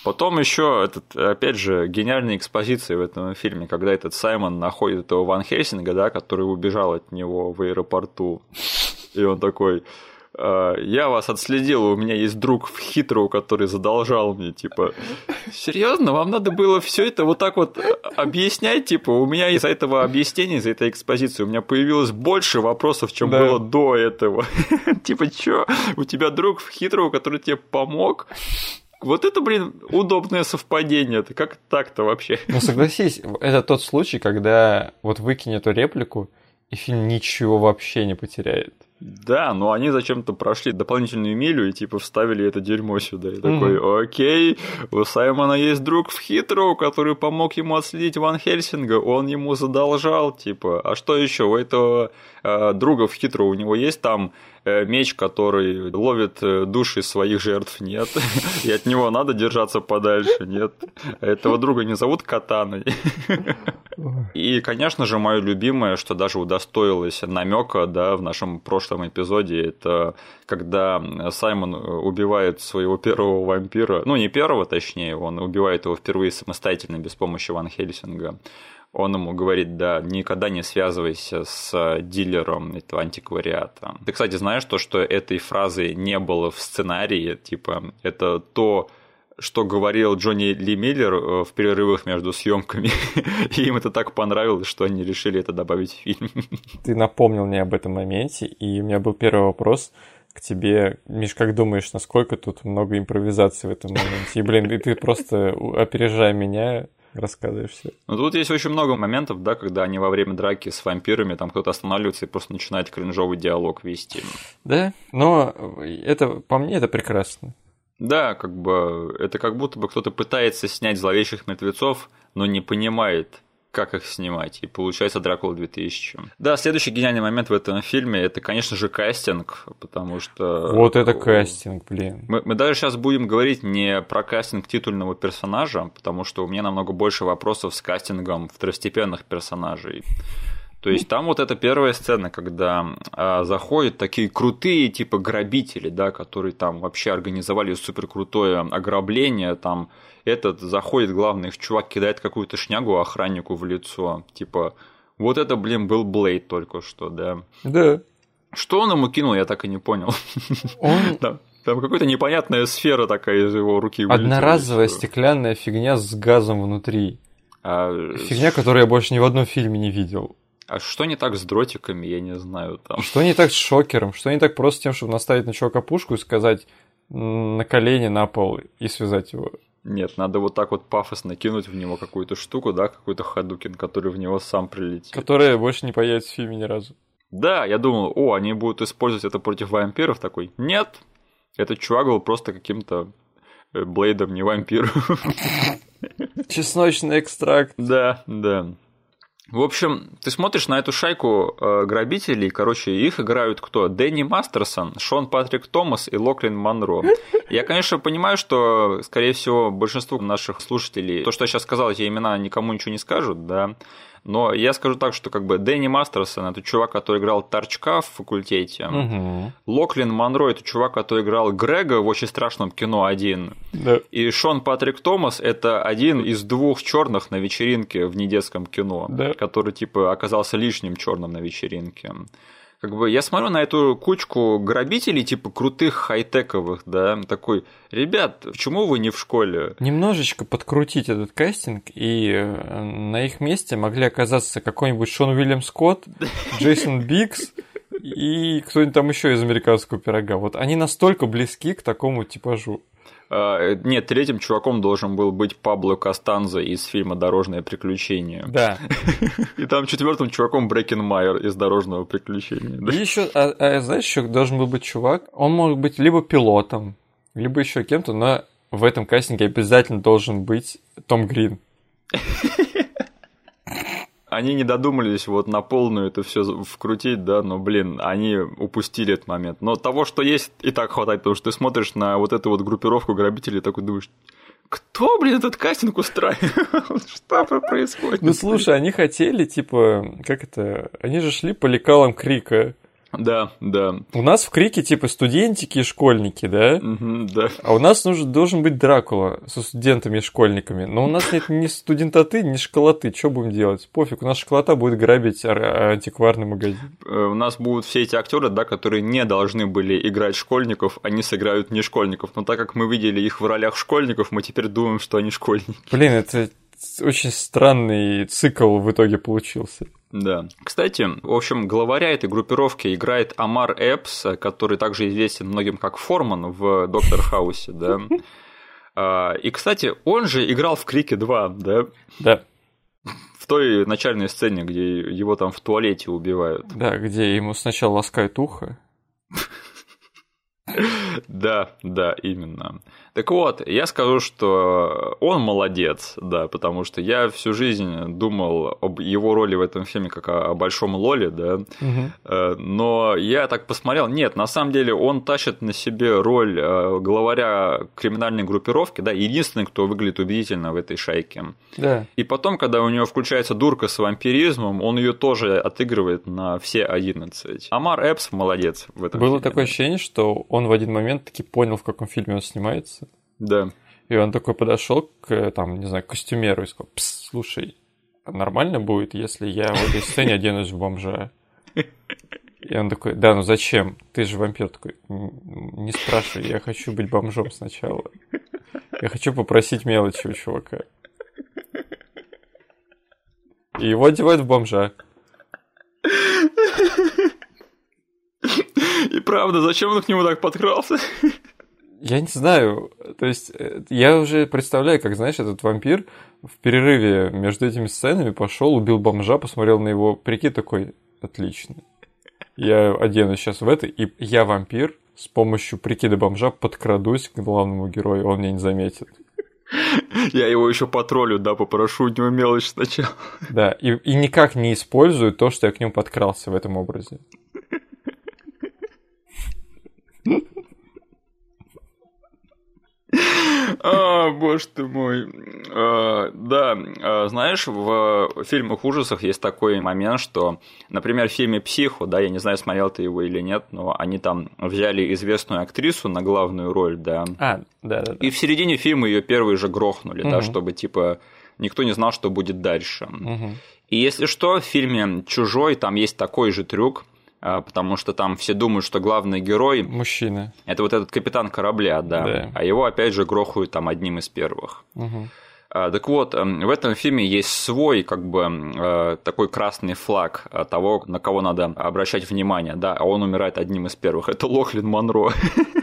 Потом еще этот, опять же, гениальная экспозиция в этом фильме, когда этот Саймон находит этого Ван Хельсинга, да, который убежал от него в аэропорту. И он такой, «А, я вас отследил, у меня есть друг в Хитроу, который задолжал мне, типа, серьезно, вам надо было все это вот так вот объяснять, типа, у меня из-за этого объяснения, из-за этой экспозиции, у меня появилось больше вопросов, чем да. было до этого. Типа, чё, у тебя друг в Хитроу, который тебе помог, Вот это, блин, удобное совпадение. Ты как так-то вообще? Ну согласись, это тот случай, когда вот выкинь эту реплику, и фильм ничего вообще не потеряет. Да, но они зачем-то прошли дополнительную милю и типа вставили это дерьмо сюда. И такой, окей, у Саймона есть друг в Хитроу, который помог ему отследить Ван Хельсинга, он ему задолжал, типа, а что еще у этого э, друга в Хитроу, у него есть там меч, который ловит э, души своих жертв, нет. И от него надо держаться подальше, нет. Этого друга не зовут Катаной. И, конечно же, мое любимое, что даже удостоилось намека, да, в нашем прошлом эпизоде, это когда Саймон убивает своего первого вампира, ну не первого, точнее, он убивает его впервые самостоятельно без помощи Ван Хельсинга он ему говорит, да, никогда не связывайся с дилером этого антиквариата. Ты, кстати, знаешь то, что этой фразы не было в сценарии, типа, это то, что говорил Джонни Ли Миллер э, в перерывах между съемками. И им это так понравилось, что они решили это добавить в фильм. Ты напомнил мне об этом моменте, и у меня был первый вопрос к тебе. Миш, как думаешь, насколько тут много импровизации в этом моменте? И, блин, и ты просто опережая меня, рассказываешь все. Ну, тут есть очень много моментов, да, когда они во время драки с вампирами, там кто-то останавливается и просто начинает кринжовый диалог вести. Да, но это, по мне, это прекрасно. Да, как бы это как будто бы кто-то пытается снять зловещих мертвецов, но не понимает, как их снимать. И получается Дракула 2000. Да, следующий гениальный момент в этом фильме это, конечно же, кастинг, потому что... Вот это кастинг, блин. Мы, мы даже сейчас будем говорить не про кастинг титульного персонажа, потому что у меня намного больше вопросов с кастингом второстепенных персонажей. То есть там вот эта первая сцена, когда а, заходят такие крутые типа грабители, да, которые там вообще организовали супер крутое ограбление, там этот заходит главный чувак кидает какую-то шнягу охраннику в лицо, типа вот это, блин, был Блейд только что, да. Да. Что он ему кинул, я так и не понял. Он... Там, там какая-то непонятная сфера такая из его руки. Одноразовая стеклянная фигня с газом внутри. А... Фигня, которую я больше ни в одном фильме не видел. А что не так с дротиками, я не знаю там. Что не так с шокером? Что не так просто тем, чтобы наставить на чувака пушку и сказать на колени на пол и связать его? Нет, надо вот так вот пафосно кинуть в него какую-то штуку, да, какой-то ходукин, который в него сам прилетит. Которая больше не появится в фильме ни разу. Да, я думал, о, они будут использовать это против вампиров. Такой, нет, этот чувак был просто каким-то э, Блейдом, не вампиром. Чесночный экстракт. Да, да. В общем, ты смотришь на эту шайку э, грабителей, короче, их играют кто? Дэнни Мастерсон, Шон Патрик Томас и Локлин Монро. Я, конечно, понимаю, что, скорее всего, большинству наших слушателей, то, что я сейчас сказал, эти имена никому ничего не скажут, да, но я скажу так, что как бы Дэнни Мастерсон это чувак, который играл Торчка в факультете. Угу. Локлин Монро это чувак, который играл Грега в очень страшном кино один. Да. И Шон Патрик Томас это один из двух черных на вечеринке в недетском кино, да. который типа оказался лишним черным на вечеринке как бы я смотрю на эту кучку грабителей, типа крутых хай-тековых, да, такой, ребят, почему вы не в школе? Немножечко подкрутить этот кастинг, и э, на их месте могли оказаться какой-нибудь Шон Уильям Скотт, Джейсон Бикс и кто-нибудь там еще из американского пирога. Вот они настолько близки к такому типажу. А, нет, третьим чуваком должен был быть Пабло Кастанза из фильма «Дорожное приключение». Да. И там четвертым чуваком Брекен Майер из «Дорожного приключения». И еще, а, а, знаешь, еще должен был быть чувак, он мог быть либо пилотом, либо еще кем-то, но в этом кастинге обязательно должен быть Том Грин они не додумались вот на полную это все вкрутить, да, но, блин, они упустили этот момент. Но того, что есть, и так хватает, потому что ты смотришь на вот эту вот группировку грабителей, такой думаешь, кто, блин, этот кастинг устраивал? Что происходит? Ну, слушай, они хотели, типа, как это, они же шли по лекалам Крика. Да, да. У нас в Крике типа студентики и школьники, да? Угу, да. А у нас нужен, должен быть Дракула со студентами и школьниками. Но у нас нет ни студентоты, ни школоты. Что будем делать? Пофиг, у нас школота будет грабить антикварный магазин. Э, у нас будут все эти актеры, да, которые не должны были играть школьников, они сыграют не школьников. Но так как мы видели их в ролях школьников, мы теперь думаем, что они школьники. Блин, это очень странный цикл в итоге получился. Да. Кстати, в общем, главаря этой группировки играет Амар Эпс, который также известен многим как Форман в Доктор Хаусе, да. А, и, кстати, он же играл в Крике 2, да? Да. В той начальной сцене, где его там в туалете убивают. Да, где ему сначала ласкают ухо. Да, да, именно. Так вот, я скажу, что он молодец, да, потому что я всю жизнь думал об его роли в этом фильме как о, большом Лоле, да, угу. но я так посмотрел, нет, на самом деле он тащит на себе роль э, главаря криминальной группировки, да, единственный, кто выглядит убедительно в этой шайке. Да. И потом, когда у него включается дурка с вампиризмом, он ее тоже отыгрывает на все 11. Амар Эпс молодец в этом Было фильме. такое ощущение, что он в один момент таки понял, в каком фильме он снимается. Да. И он такой подошел к, там, не знаю, костюмеру и сказал, Пс, слушай, нормально будет, если я в этой сцене оденусь в бомжа? И он такой, да, ну зачем? Ты же вампир. Такой, не спрашивай, я хочу быть бомжом сначала. Я хочу попросить мелочи у чувака. И его одевают в бомжа. И правда, зачем он к нему так подкрался? Я не знаю. То есть, э, я уже представляю, как, знаешь, этот вампир в перерыве между этими сценами пошел, убил бомжа, посмотрел на его прикид такой, отлично. Я оденусь сейчас в это, и я вампир, с помощью прикида бомжа подкрадусь к главному герою, он меня не заметит. Я его еще потроллю, да, попрошу у него мелочь сначала. Да, и, и никак не использую то, что я к нему подкрался в этом образе. А, боже ты мой. А, да, а, знаешь, в фильмах ужасах есть такой момент, что, например, в фильме «Психо», да, я не знаю, смотрел ты его или нет, но они там взяли известную актрису на главную роль, да. А, да, да. И в середине фильма ее первые же грохнули, да, чтобы, типа, никто не знал, что будет дальше. И если что, в фильме «Чужой» там есть такой же трюк, потому что там все думают, что главный герой... Мужчина. Это вот этот капитан корабля, да. да. А его, опять же, грохают там одним из первых. Угу. Так вот, эм, в этом фильме есть свой, как бы, э, такой красный флаг того, на кого надо обращать внимание, да, а он умирает одним из первых. Это Лохлин Монро.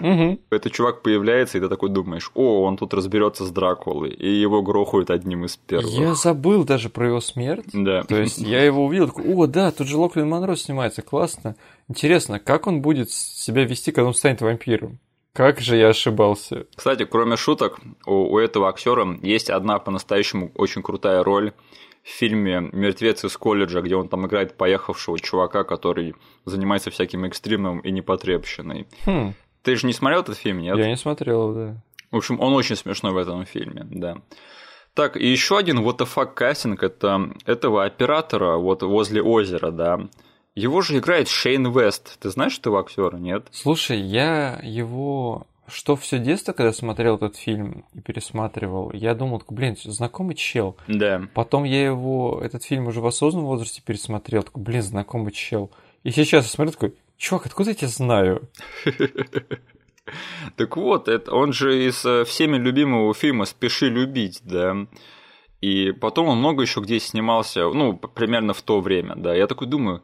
Угу. Этот чувак появляется, и ты такой думаешь, о, он тут разберется с Дракулой, и его грохают одним из первых. Я забыл даже про его смерть. Да. То есть я его увидел, такой, о, да, тут же Лохлин Монро снимается, классно. Интересно, как он будет себя вести, когда он станет вампиром? Как же я ошибался. Кстати, кроме шуток, у, у этого актера есть одна по-настоящему очень крутая роль в фильме «Мертвец из колледжа», где он там играет поехавшего чувака, который занимается всяким экстримом и непотребщиной. Хм. Ты же не смотрел этот фильм, нет? Я не смотрел, да. В общем, он очень смешной в этом фильме, да. Так, и еще один fuck кастинг это этого оператора вот возле озера, да. Его же играет Шейн Вест. Ты знаешь этого актера, нет? Слушай, я его что все детство, когда смотрел этот фильм и пересматривал, я думал, блин, знакомый чел. Да. Потом я его, этот фильм уже в осознанном возрасте пересмотрел, такой, блин, знакомый чел. И сейчас я смотрю, такой, чувак, откуда я тебя знаю? Так вот, это, он же из э, всеми любимого фильма «Спеши любить», да. И потом он много еще где снимался, ну, примерно в то время, да. Я такой думаю,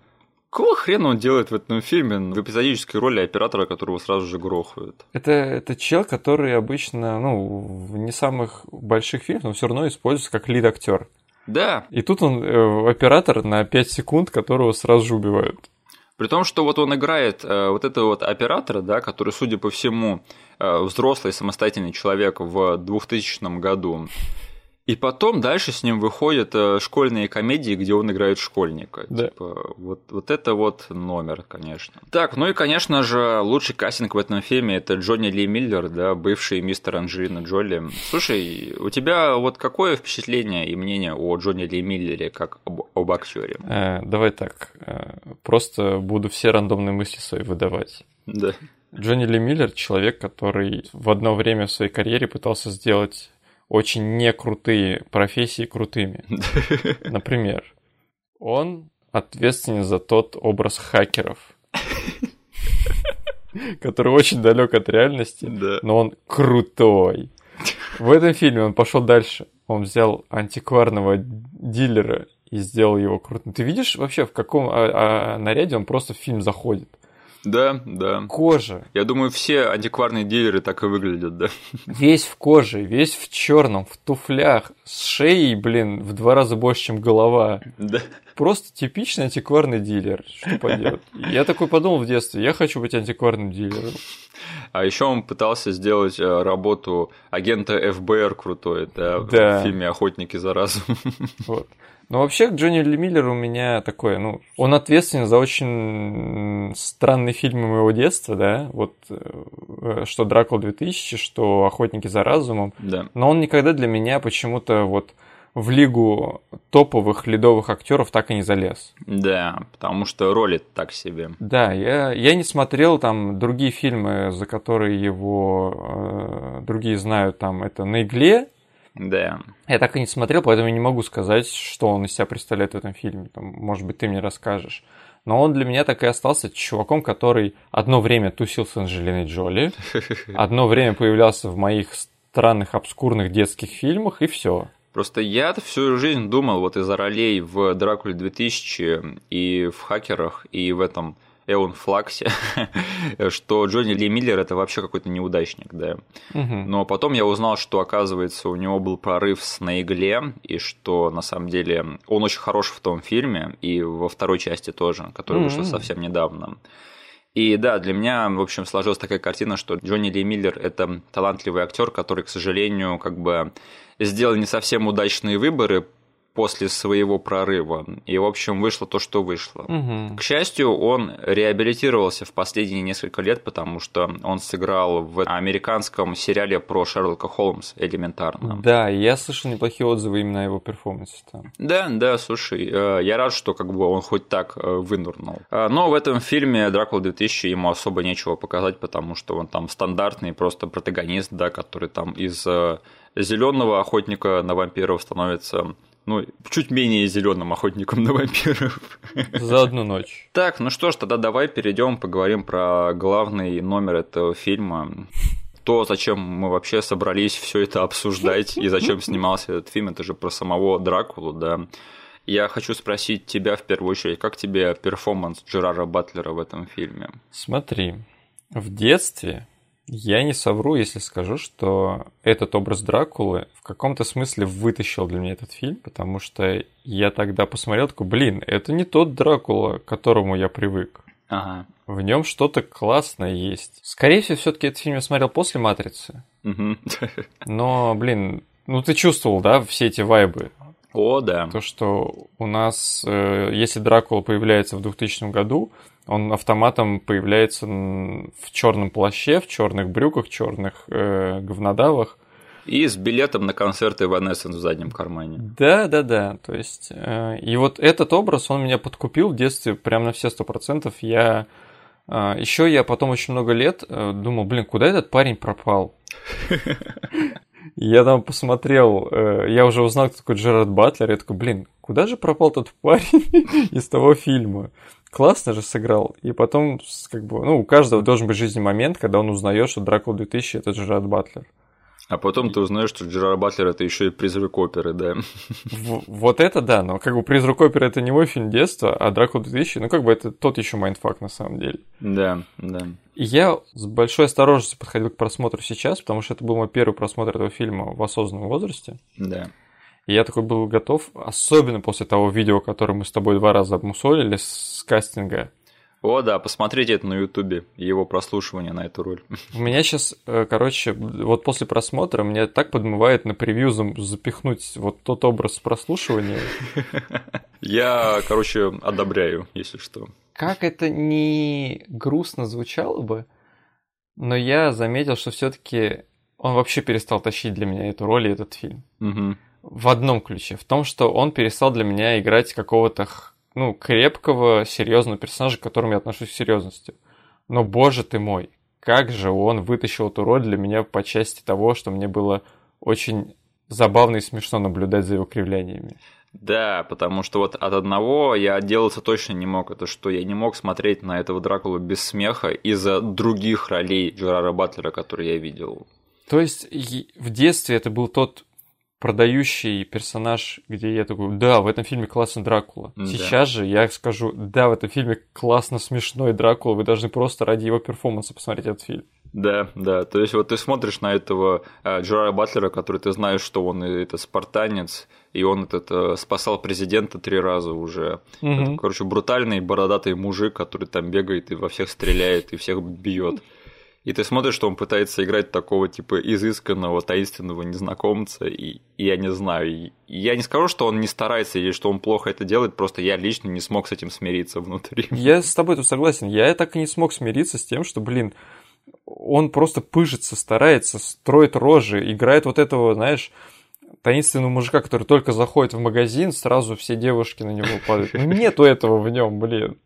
Какого хрена он делает в этом фильме в эпизодической роли оператора, которого сразу же грохают? Это, это чел, который обычно, ну, в не самых больших фильмах, но все равно используется как лид-актер. Да. И тут он э, оператор на 5 секунд, которого сразу же убивают. При том, что вот он играет э, вот этого вот оператора, да, который, судя по всему, э, взрослый самостоятельный человек в 2000 году. И потом дальше с ним выходят э, школьные комедии, где он играет школьника. Да. Типа, вот, вот это вот номер, конечно. Так, ну и, конечно же, лучший кастинг в этом фильме это Джонни Ли Миллер, да, бывший мистер Анджелина Джоли. Слушай, у тебя вот какое впечатление и мнение о Джонни Ли Миллере как об, об актере? Э, давай так, э, просто буду все рандомные мысли свои выдавать. Да. Джонни Ли Миллер человек, который в одно время в своей карьере пытался сделать очень некрутые профессии крутыми. Например, он ответственен за тот образ хакеров, который очень далек от реальности, но он крутой. В этом фильме он пошел дальше. Он взял антикварного дилера и сделал его крутым. Ты видишь вообще, в каком а, а, наряде он просто в фильм заходит? Да, да. Кожа. Я думаю, все антикварные дилеры так и выглядят, да. Весь в коже, весь в черном, в туфлях, с шеей, блин, в два раза больше, чем голова. Да. Просто типичный антикварный дилер. Что поделать? Я такой подумал в детстве, я хочу быть антикварным дилером. А еще он пытался сделать э, работу агента ФБР крутой, да, Да. в фильме «Охотники за разумом». Вот. Но вообще Джонни Ли Миллер у меня такое, ну, он ответственен за очень странные фильмы моего детства, да, вот э, что Дракула 2000, что Охотники за разумом, Да. но он никогда для меня почему-то вот в лигу топовых ледовых актеров так и не залез. Да, потому что роли так себе. Да, я, я не смотрел там другие фильмы, за которые его э, другие знают, там это «На игле», Да. Я так и не смотрел, поэтому я не могу сказать, что он из себя представляет в этом фильме. Там, может быть, ты мне расскажешь. Но он для меня так и остался чуваком, который одно время тусил с Анджелиной Джоли, одно время появлялся в моих странных, обскурных детских фильмах, и все. Просто я всю жизнь думал вот из-за ролей в «Дракуле 2000» и в «Хакерах», и в этом Эон Флаксе, что Джонни Ли Миллер это вообще какой-то неудачник, да. Но потом я узнал, что, оказывается, у него был прорыв с «На игле», и что, на самом деле, он очень хорош в том фильме, и во второй части тоже, которая вышла совсем недавно. И да, для меня, в общем, сложилась такая картина, что Джонни Ли Миллер – это талантливый актер, который, к сожалению, как бы сделал не совсем удачные выборы после своего прорыва. И, в общем, вышло то, что вышло. Мгм. К счастью, он реабилитировался в последние несколько лет, потому что он сыграл в американском сериале про Шерлока Холмса элементарно. Да, я слышал неплохие отзывы именно о его перформансе там. Да, да, слушай, э, я рад, что как бы он хоть так э, вынурнул. А, Но в этом фильме Дракула 2000 ему особо нечего показать, потому что он там стандартный просто протагонист, да, который там из зеленого охотника на вампиров становится ну, чуть менее зеленым охотником на вампиров. За одну ночь. Так, ну что ж, тогда давай перейдем, поговорим про главный номер этого фильма. То, зачем мы вообще собрались все это обсуждать и зачем снимался этот фильм, это же про самого Дракулу, да. Я хочу спросить тебя в первую очередь, как тебе перформанс Джерара Батлера в этом фильме? Смотри, в детстве я не совру, если скажу, что этот образ Дракулы в каком-то смысле вытащил для меня этот фильм, потому что я тогда посмотрел, такой, блин, это не тот Дракула, к которому я привык. Ага. В нем что-то классное есть. Скорее всего, все-таки этот фильм я смотрел после Матрицы. Мгм. Но, блин, ну ты чувствовал, да, все эти вайбы. О, да. То, что у нас, э, если Дракула появляется в 2000 году, он автоматом появляется в черном плаще, в черных брюках, черных э, говнодавах. И с билетом на концерт Evanescence в заднем кармане. Да, да, да. То есть, э, и вот этот образ, он меня подкупил в детстве прям на все сто процентов. Я еще я потом очень много лет э, думал, блин, куда этот парень пропал? Я там посмотрел, э, я уже узнал, кто такой Джерард Батлер, я такой, блин, куда же пропал тот парень из того фильма? Классно же сыграл. И потом, как бы, ну, у каждого должен быть жизни момент, когда он узнает, что Дракула 2000 это Джерард Батлер. А потом ты узнаешь, что Джерар Батлер это еще и призрак оперы, да. В- вот это да, но как бы «Призрак оперы» это не мой фильм детства, а «Дракула 2000», ну, как бы это тот еще mindfuck на самом деле. Да, да. Я с большой осторожностью подходил к просмотру сейчас, потому что это был мой первый просмотр этого фильма в осознанном возрасте. Да. И я такой был готов, особенно после того видео, которое мы с тобой два раза обмусолили с кастинга. О, да, посмотрите это на Ютубе, его прослушивание на эту роль. У меня сейчас, короче, вот после просмотра меня так подмывает на превью запихнуть вот тот образ прослушивания. Я, короче, одобряю, если что. Как это не грустно звучало бы, но я заметил, что все-таки он вообще перестал тащить для меня эту роль и этот фильм. Мгм. В одном ключе, в том, что он перестал для меня играть какого-то х- ну, крепкого, серьезного персонажа, к которому я отношусь с серьезностью. Но, боже ты мой, как же он вытащил эту роль для меня по части того, что мне было очень забавно и смешно наблюдать за его кривляниями. Да, потому что вот от одного я отделаться точно не мог. Это что я не мог смотреть на этого Дракулу без смеха из-за других ролей Джерара Батлера, которые я видел. То есть в детстве это был тот продающий персонаж, где я такой, да, в этом фильме классный Дракула. Да. Сейчас же я скажу, да, в этом фильме классно смешной Дракула, вы должны просто ради его перформанса посмотреть этот фильм. Да, да. То есть вот ты смотришь на этого э, Джерара Батлера, который ты знаешь, что он это спартанец, и он этот э, спасал президента три раза уже. Угу. Это, короче, брутальный бородатый мужик, который там бегает и во всех стреляет и всех бьет. И ты смотришь, что он пытается играть такого типа изысканного, таинственного незнакомца, и, и я не знаю. И, я не скажу, что он не старается или что он плохо это делает, просто я лично не смог с этим смириться внутри. Я с тобой тут согласен. Я так и не смог смириться с тем, что, блин, он просто пыжится, старается, строит рожи, играет вот этого, знаешь, таинственного мужика, который только заходит в магазин, сразу все девушки на него падают. Ну, нету этого в нем, блин.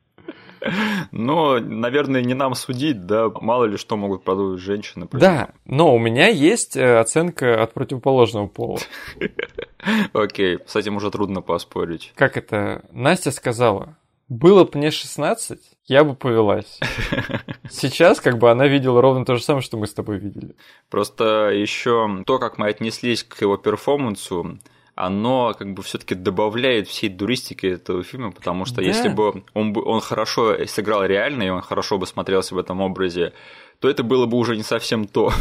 Но, наверное, не нам судить, да, мало ли что могут продумать женщины. Да, но у меня есть э, оценка от противоположного пола. Окей, с этим уже трудно поспорить. Как это? Настя сказала, было бы мне 16, я бы повелась. Сейчас как бы она видела ровно то же самое, что мы с тобой видели. Просто еще то, как мы отнеслись к его перформансу, оно как бы все-таки добавляет всей дуристики этого фильма, потому что да. если бы он, бы он хорошо сыграл реально, и он хорошо бы смотрелся в этом образе, то это было бы уже не совсем то.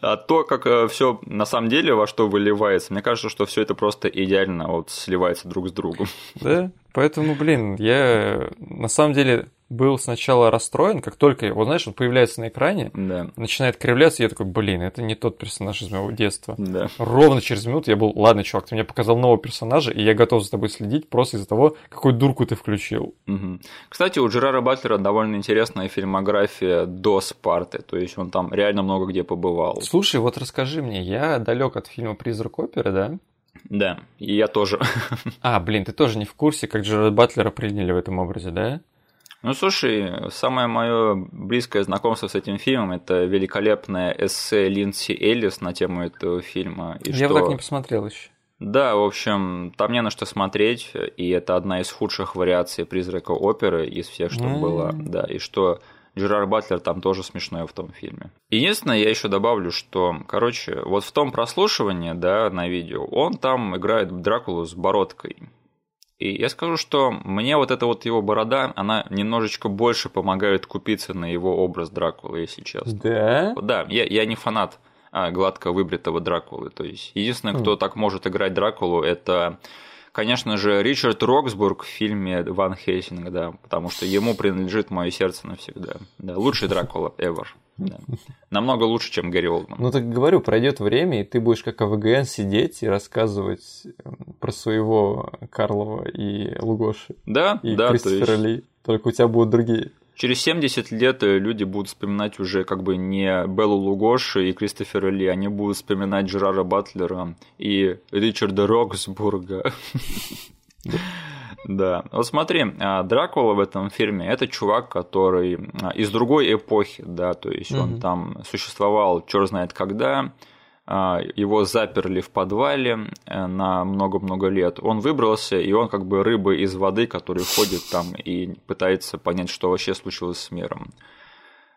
А то, как э, все на самом деле во что выливается, мне кажется, что все это просто идеально вот сливается друг с другом. Да, поэтому, блин, я на самом деле был сначала расстроен, как только, вот знаешь, он появляется на экране, да. начинает кривляться, я такой, блин, это не тот персонаж из моего детства. Да. Ровно через минуту я был, ладно, чувак, ты мне показал нового персонажа, и я готов за тобой следить просто из-за того, какую дурку ты включил. Угу. Кстати, у Джерара Батлера довольно интересная фильмография до Спарты, то есть он там реально много где побывал. Слушай, вот расскажи мне, я далек от фильма «Призрак оперы», да? Да, и я тоже. А, блин, ты тоже не в курсе, как Джерарда Батлера приняли в этом образе, да? Ну, слушай, самое мое близкое знакомство с этим фильмом – это великолепное эссе Линдси Эллис на тему этого фильма. И Я что... так не посмотрел еще. Да, в общем, там не на что смотреть, и это одна из худших вариаций «Призрака оперы» из всех, что mm-hmm. было. Да, и что Джерар Батлер там тоже смешной в том фильме. Единственное, я еще добавлю, что, короче, вот в том прослушивании, да, на видео, он там играет Дракулу с бородкой. И я скажу, что мне вот эта вот его борода, она немножечко больше помогает купиться на его образ Дракулы, если честно. Да? Да, я, я не фанат а, гладко выбритого Дракулы. То есть, единственное, кто mm. так может играть Дракулу, это конечно же, Ричард Роксбург в фильме Ван Хейсинг, да, потому что ему принадлежит мое сердце навсегда. Да, лучший Дракула ever. Да. Намного лучше, чем Гэри Олдман. Ну так говорю, пройдет время, и ты будешь как АВГН сидеть и рассказывать эм, про своего Карлова и Лугоши. Да, и да. Кристофера есть... Ли. Только у тебя будут другие. Через 70 лет э, люди будут вспоминать уже как бы не Беллу Лугоши и Кристофера Ли, они будут вспоминать Джерара Батлера и Ричарда Роксбурга. Да. Вот смотри, а, Дракула в этом фильме это чувак, который а, из другой эпохи, да, то есть он там существовал черт знает когда, его заперли в подвале э, на много-много лет. Он выбрался, и он как бы рыба из воды, который ходит там и пытается понять, что вообще случилось с миром.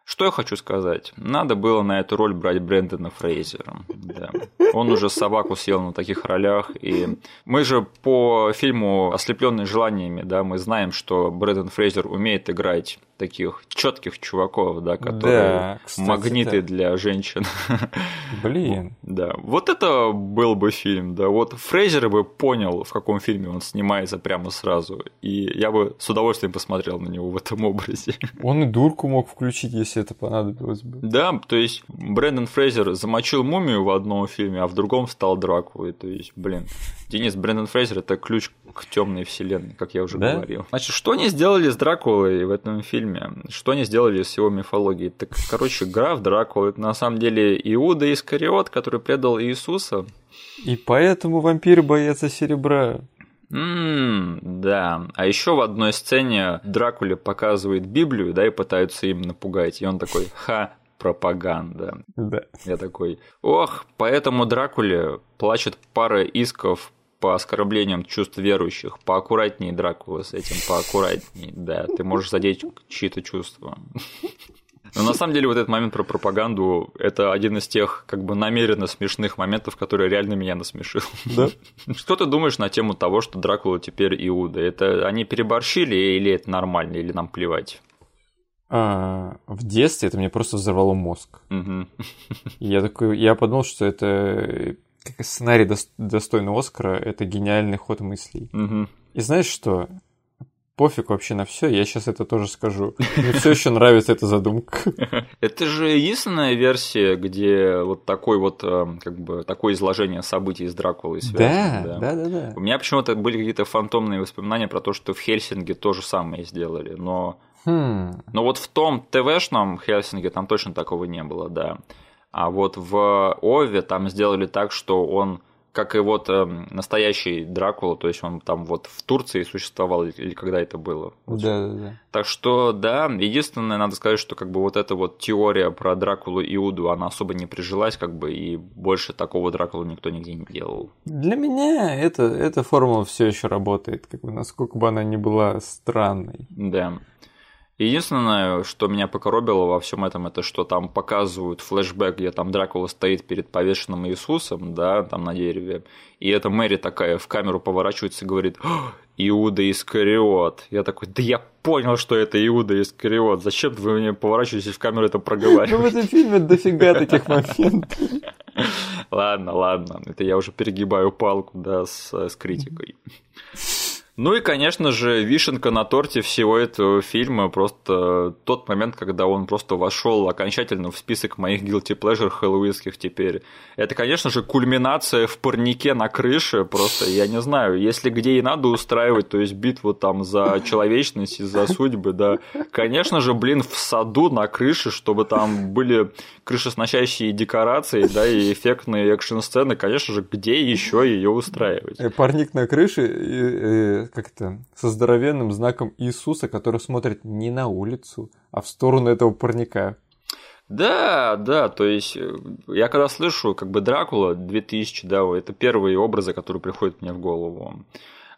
Что я хочу сказать? Надо было на эту роль брать Брэндона Фрейзера. Да. Он уже собаку съел на таких ролях. И мы же по фильму «Ослепленные желаниями», да, мы знаем, что Брэндон Фрейзер умеет играть таких четких чуваков, да, которые да, кстати, магниты да. для женщин. Блин. Да, вот это был бы фильм, да, вот Фрейзер бы понял, в каком фильме он снимается прямо сразу, и я бы с удовольствием посмотрел на него в этом образе. Он и дурку мог включить, если это понадобилось бы. Да, то есть Брэндон Фрейзер замочил мумию в одном фильме, а в другом стал Дракулой, то есть, блин, Денис Брэндон Фрейзер это ключ к темной вселенной, как я уже да? говорил. Значит, что они сделали с Дракулой в этом фильме? Что они сделали с его мифологией? Так, короче, граф Дракула это на самом деле Иуда Искариот, который предал Иисуса. И поэтому вампиры боятся серебра. Ммм, да. А еще в одной сцене Дракуле показывает Библию, да, и пытаются им напугать. И он такой, ха, пропаганда. Да. Я такой, ох, поэтому Дракуле плачет пара исков по оскорблениям чувств верующих. Поаккуратнее, Дракула, с этим поаккуратнее. Да, ты можешь задеть чьи-то чувства. Но на самом деле вот этот момент про пропаганду – это один из тех как бы намеренно смешных моментов, который реально меня насмешил. Да? Что ты думаешь на тему того, что Дракула теперь Иуда? Это они переборщили или это нормально, или нам плевать? А, в детстве это мне просто взорвало мозг. Угу. Я такой, я подумал, что это сценарий достойный Оскара, это гениальный ход мыслей. Угу. И знаешь что? Пофиг вообще на все, я сейчас это тоже скажу. Мне все еще нравится эта задумка. Это же единственная версия, где вот такой вот, э, как бы, такое изложение событий с Дракулой связано. Да, да, да, да. У меня почему-то были какие-то фантомные воспоминания про то, что в Хельсинге то же самое сделали, но... Хм. Но вот в том ТВшном Хельсинге там точно такого не было, да. А вот в Ове там сделали так, что он как и вот э, настоящий Дракула, то есть он там вот в Турции существовал или когда это было. Да, да, да. Так что да, единственное, надо сказать, что как бы вот эта вот теория про Дракулу и Иуду, она особо не прижилась, как бы, и больше такого Дракулу никто нигде не делал. Для меня это, эта формула все еще работает, как бы, насколько бы она ни была странной. Да. Единственное, что меня покоробило во всем этом, это что там показывают флешбэк, где там Дракула стоит перед повешенным Иисусом, да, там на дереве, и эта Мэри такая в камеру поворачивается и говорит «Иуда Искариот». Я такой, да я понял, что это Иуда Искариот, зачем вы мне поворачиваетесь в камеру это проговариваете? Ну в этом фильме дофига таких моментов. Ладно, ладно, это я уже перегибаю палку, да, с, с критикой. Ну и, конечно же, вишенка на торте всего этого фильма просто тот момент, когда он просто вошел окончательно в список моих guilty pleasure хэллоуинских теперь. Это, конечно же, кульминация в парнике на крыше, просто, я не знаю, если где и надо устраивать, то есть битву там за человечность и за судьбы, да, конечно же, блин, в саду на крыше, чтобы там были крышесносящие декорации, да, и эффектные экшн-сцены, конечно же, где еще ее устраивать? Э, парник на крыше как это, со здоровенным знаком Иисуса, который смотрит не на улицу, а в сторону этого парника. Да, да, то есть э, я когда слышу как бы Дракула 2000, да, это первые образы, которые приходят мне в голову.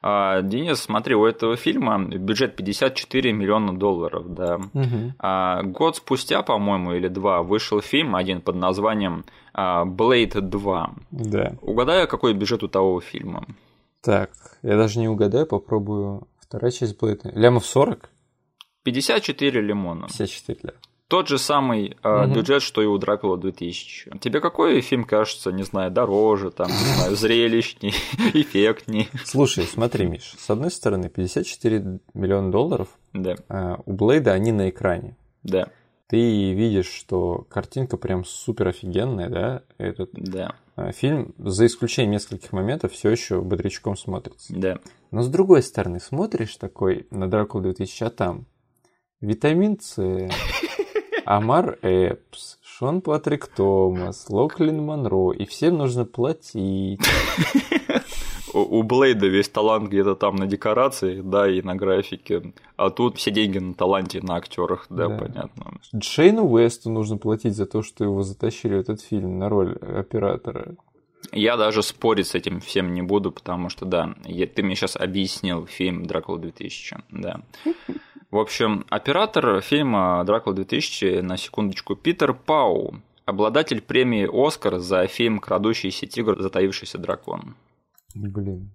А, Денис, смотри, у этого фильма бюджет 54 миллиона долларов, да. Угу. А, год спустя, по-моему, или два, вышел фильм один под названием Blade а, 2. Да. Угадаю, какой бюджет у того фильма? Так, я даже не угадаю, попробую. Вторая часть Блейда. Лямов 40? 54 лимона. 54, да. Тот же самый э, угу. бюджет, что и у Дракула 2000. Тебе какой фильм кажется, не знаю, дороже, там, не знаю, зрелищней, эффектней? Слушай, смотри, Миш, с одной стороны, 54 миллиона долларов, да. э, у Блейда они на экране. Да. Ты видишь, что картинка прям супер офигенная, да? Этот да. А, фильм, за исключением нескольких моментов, все еще бодрячком смотрится. Да. Но с другой стороны, смотришь такой на Дракулу 2000, а там Витамин С, Амар Эпс, Шон Патрик Томас, Локлин Монро, и всем нужно платить у Блейда весь талант где-то там на декорациях, да, и на графике, а тут все деньги на таланте, на актерах, да, да. понятно. Шейну Уэсту нужно платить за то, что его затащили в этот фильм на роль оператора. Я даже спорить с этим всем не буду, потому что, да, я, ты мне сейчас объяснил фильм «Дракула 2000», да. В общем, оператор фильма «Дракула 2000», на секундочку, Питер Пау, обладатель премии «Оскар» за фильм «Крадущийся тигр. Затаившийся дракон». Блин.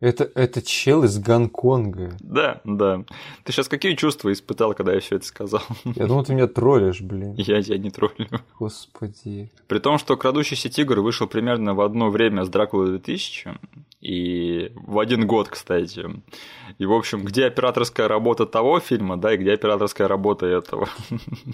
Это, это чел из Гонконга. Да, да. Ты сейчас какие чувства испытал, когда я все это сказал? Я думал, ты меня троллишь, блин. Я тебя не троллю. Господи. При том, что «Крадущийся тигр» вышел примерно в одно время с «Дракулой 2000», и в один год, кстати. И, в общем, где операторская работа того фильма, да, и где операторская работа этого.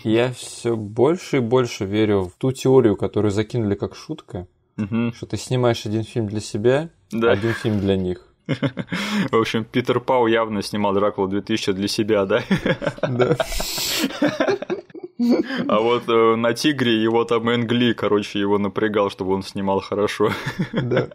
Я все больше и больше верю в ту теорию, которую закинули как шутка, Угу. Что ты снимаешь один фильм для себя, да. один фильм для них. В общем, Питер Пау явно снимал Дракула 2000 для себя, да? Да. А вот э, на Тигре его там Энгли, короче, его напрягал, чтобы он снимал хорошо. Да.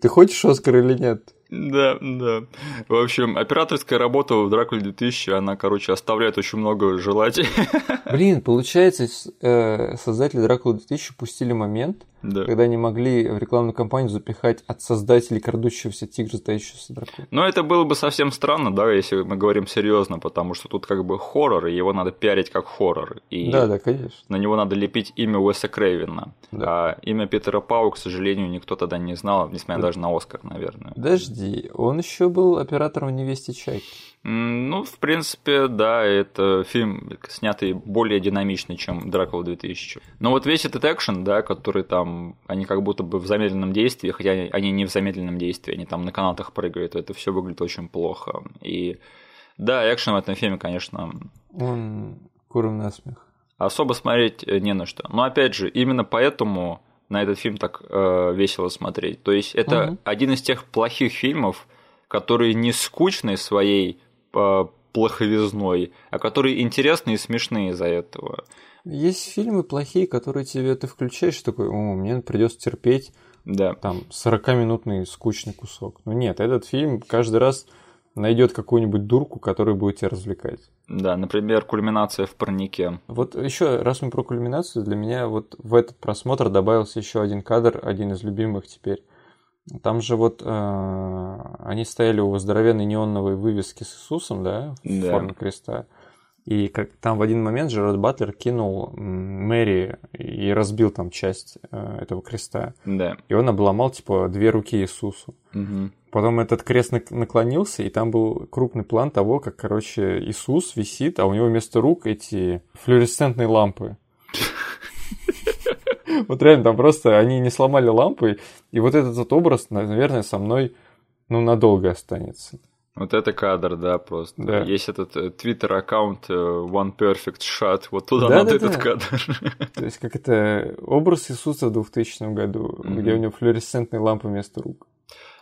Ты хочешь Оскар или нет? Да, да. В общем, операторская работа в Дракуле 2000, она, короче, оставляет очень много желать. Блин, получается, э, создатели Дракулы 2000 пустили момент, да. когда они могли в рекламную кампанию запихать от создателей крадущегося тигра, сдающегося дракона. Но это было бы совсем странно, да, если мы говорим серьезно, потому что тут как бы хоррор, и его надо пиарить как хоррор. И да, да, конечно. На него надо лепить имя Уэса Крейвена. Да. А имя Питера Пау, к сожалению, никто тогда не знал, несмотря да. даже на Оскар, наверное. Подожди, он еще был оператором невесте Чайки. Ну, в принципе, да, это фильм, снятый более динамично, чем Дракула 2000. Но вот весь этот экшен, да, который там, они как будто бы в замедленном действии, хотя они не в замедленном действии, они там на канатах прыгают, это все выглядит очень плохо. И да, экшен в этом фильме, конечно... Он куром насмех. Особо смотреть э, не на что. Но опять же, именно поэтому на этот фильм так э, весело смотреть. То есть это угу. один из тех плохих фильмов, которые не скучны своей плоховизной, а которые интересные и смешные из-за этого. Есть фильмы плохие, которые тебе ты включаешь, такой, о, мне придется терпеть да. там 40-минутный скучный кусок. Но нет, этот фильм каждый раз найдет какую-нибудь дурку, которая будет тебя развлекать. Да, например, кульминация в парнике. Вот еще раз мы про кульминацию, для меня вот в этот просмотр добавился еще один кадр, один из любимых теперь. Там же вот э, они стояли у здоровенной неоновой вывески с Иисусом, да, в да. форме креста. И как там в один момент Джерард Батлер кинул Мэри и разбил там часть э, этого креста. Да. И он обломал, типа, две руки Иисусу. Угу. Потом этот крест наклонился, и там был крупный план того, как, короче, Иисус висит, а у него вместо рук эти флуоресцентные лампы. Вот реально, там просто они не сломали лампы, и вот этот вот образ, наверное, со мной, ну, надолго останется. Вот это кадр, да, просто. Да. Есть этот твиттер-аккаунт э, One Perfect Shot, вот туда да, надо да, этот да. кадр. То есть, как это образ Иисуса в 2000 году, mm-hmm. где у него флуоресцентные лампы вместо рук.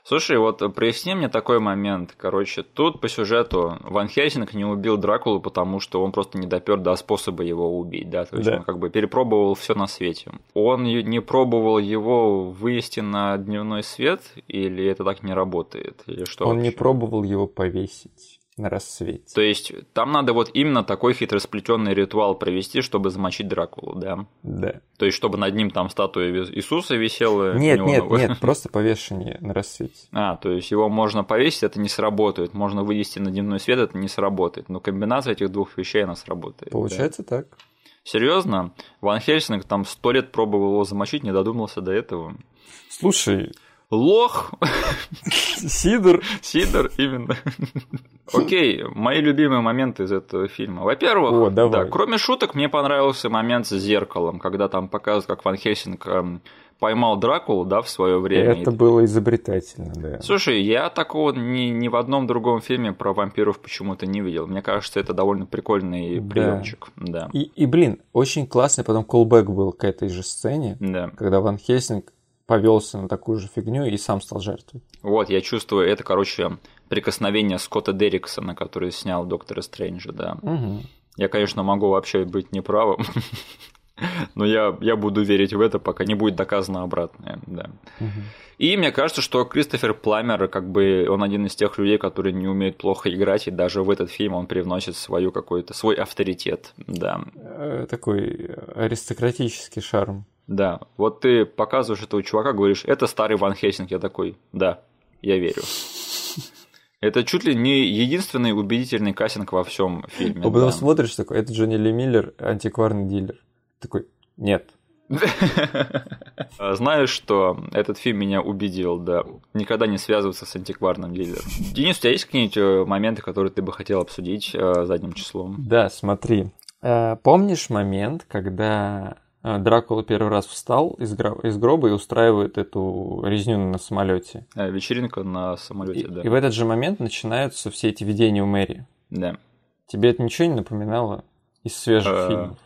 Слушай, вот проясни мне такой момент. Короче, тут по сюжету Ван Хельсинг не убил Дракулу, потому что он просто не допер до способа его убить, да, то есть да. он как бы перепробовал все на свете. Он не пробовал его вывести на дневной свет, или это так не работает, или что? Он вообще? не пробовал его повесить на рассвете. То есть там надо вот именно такой хитросплетенный ритуал провести, чтобы замочить Дракулу, да? Да. То есть чтобы над ним там статуя Иисуса висела? Нет, нет, нет, просто повешение на рассвете. А, то есть его можно повесить, это не сработает. Можно вывести на дневной свет, это не сработает. Но комбинация этих двух вещей, она сработает. Получается да? так. Серьезно? Ван Хельсинг там сто лет пробовал его замочить, не додумался до этого. Слушай, Лох. Сидор. Сидор, именно. Окей, мои любимые моменты из этого фильма. Во-первых, да, кроме шуток, мне понравился момент с зеркалом, когда там показывают, как Ван Хельсинг эм, поймал Дракулу, да, в свое время. Это было изобретательно, да. Слушай, я такого ни, ни в одном другом фильме про вампиров почему-то не видел. Мне кажется, это довольно прикольный да. приемчик. Да. И, и, блин, очень классный потом колбэк был к этой же сцене, да. когда Ван Хельсинг повелся на такую же фигню и сам стал жертвой. Вот, я чувствую, это, короче, прикосновение Скотта Дерриксона, который снял Доктора Стрэнджа, да. Угу. Я, конечно, могу вообще быть неправым, но я, я буду верить в это, пока не будет доказано обратное, да. Угу. И мне кажется, что Кристофер Пламер, как бы, он один из тех людей, которые не умеют плохо играть, и даже в этот фильм он привносит свою какой-то, свой авторитет, да. Э, такой аристократический шарм. Да, вот ты показываешь этого чувака, говоришь, это старый Ван Хельсинг, я такой, да, я верю. Это чуть ли не единственный убедительный кастинг во всем фильме. А потом да. смотришь такой, это Джонни Ли Миллер, антикварный дилер. Такой, нет. Знаешь, что этот фильм меня убедил, да, никогда не связываться с антикварным дилером. Денис, у тебя есть какие-нибудь э, моменты, которые ты бы хотел обсудить э, задним числом? Да, смотри. Э, помнишь момент, когда Дракула первый раз встал из, гро- из гроба и устраивает эту резню на самолете. А, вечеринка на самолете, и, да. И в этот же момент начинаются все эти видения у Мэри. Да. Тебе это ничего не напоминало из свежих а, фильмов?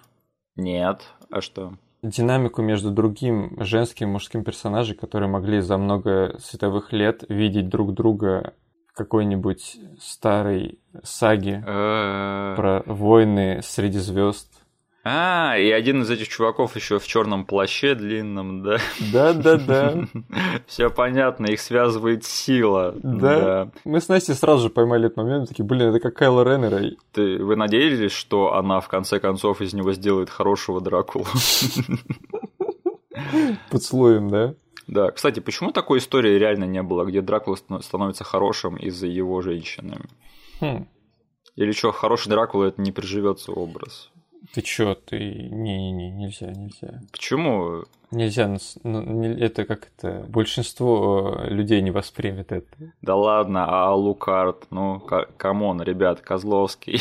Нет. А что? Динамику между другим женским и мужским персонажей, которые могли за много световых лет видеть друг друга в какой-нибудь старой саге а. про войны среди звезд А, и один из этих чуваков еще в черном плаще длинном, да? Да, да, да. Все понятно, их связывает сила. Да. да. Мы с Настей сразу же поймали этот момент, такие, блин, это как Кайло Реннера. Ты, вы надеялись, что она в конце концов из него сделает хорошего Дракулу? Поцелуем, да? Да. Кстати, почему такой истории реально не было, где Дракула становится хорошим из-за его женщины? Хм. Или что, хороший Дракула это не приживется образ? Ты чё, ты... Не-не-не, нельзя, нельзя. Почему? Нельзя, ну, это как это... Большинство э, людей не воспримет это. Да ладно, Алукард, ну, come on, ребят, Козловский.